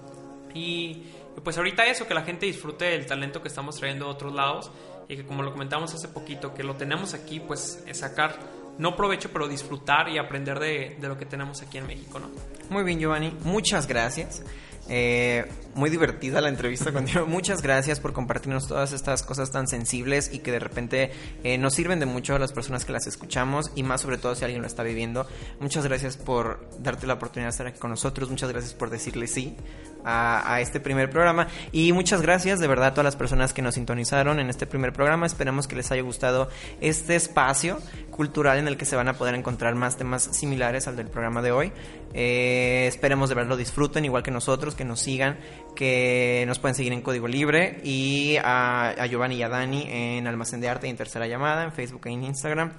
B: Y pues ahorita eso, que la gente disfrute el talento que estamos trayendo de otros lados y que como lo comentamos hace poquito, que lo tenemos aquí, pues es sacar, no provecho, pero disfrutar y aprender de, de, lo que tenemos aquí en México, ¿no?
A: Muy bien, Giovanni, muchas gracias. Eh, muy divertida la entrevista contigo. Muchas gracias por compartirnos todas estas cosas tan sensibles y que de repente eh, nos sirven de mucho a las personas que las escuchamos y más sobre todo si alguien lo está viviendo. Muchas gracias por darte la oportunidad de estar aquí con nosotros. Muchas gracias por decirle sí a, a este primer programa. Y muchas gracias de verdad a todas las personas que nos sintonizaron en este primer programa. Esperamos que les haya gustado este espacio cultural en el que se van a poder encontrar más temas similares al del programa de hoy. Eh, esperemos de verdad lo disfruten igual que nosotros, que nos sigan, que nos pueden seguir en Código Libre y a, a Giovanni y a Dani en Almacén de Arte y en Tercera Llamada, en Facebook e en Instagram.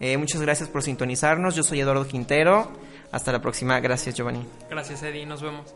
A: Eh, muchas gracias por sintonizarnos. Yo soy Eduardo Quintero. Hasta la próxima. Gracias, Giovanni.
B: Gracias, Eddie. Nos vemos.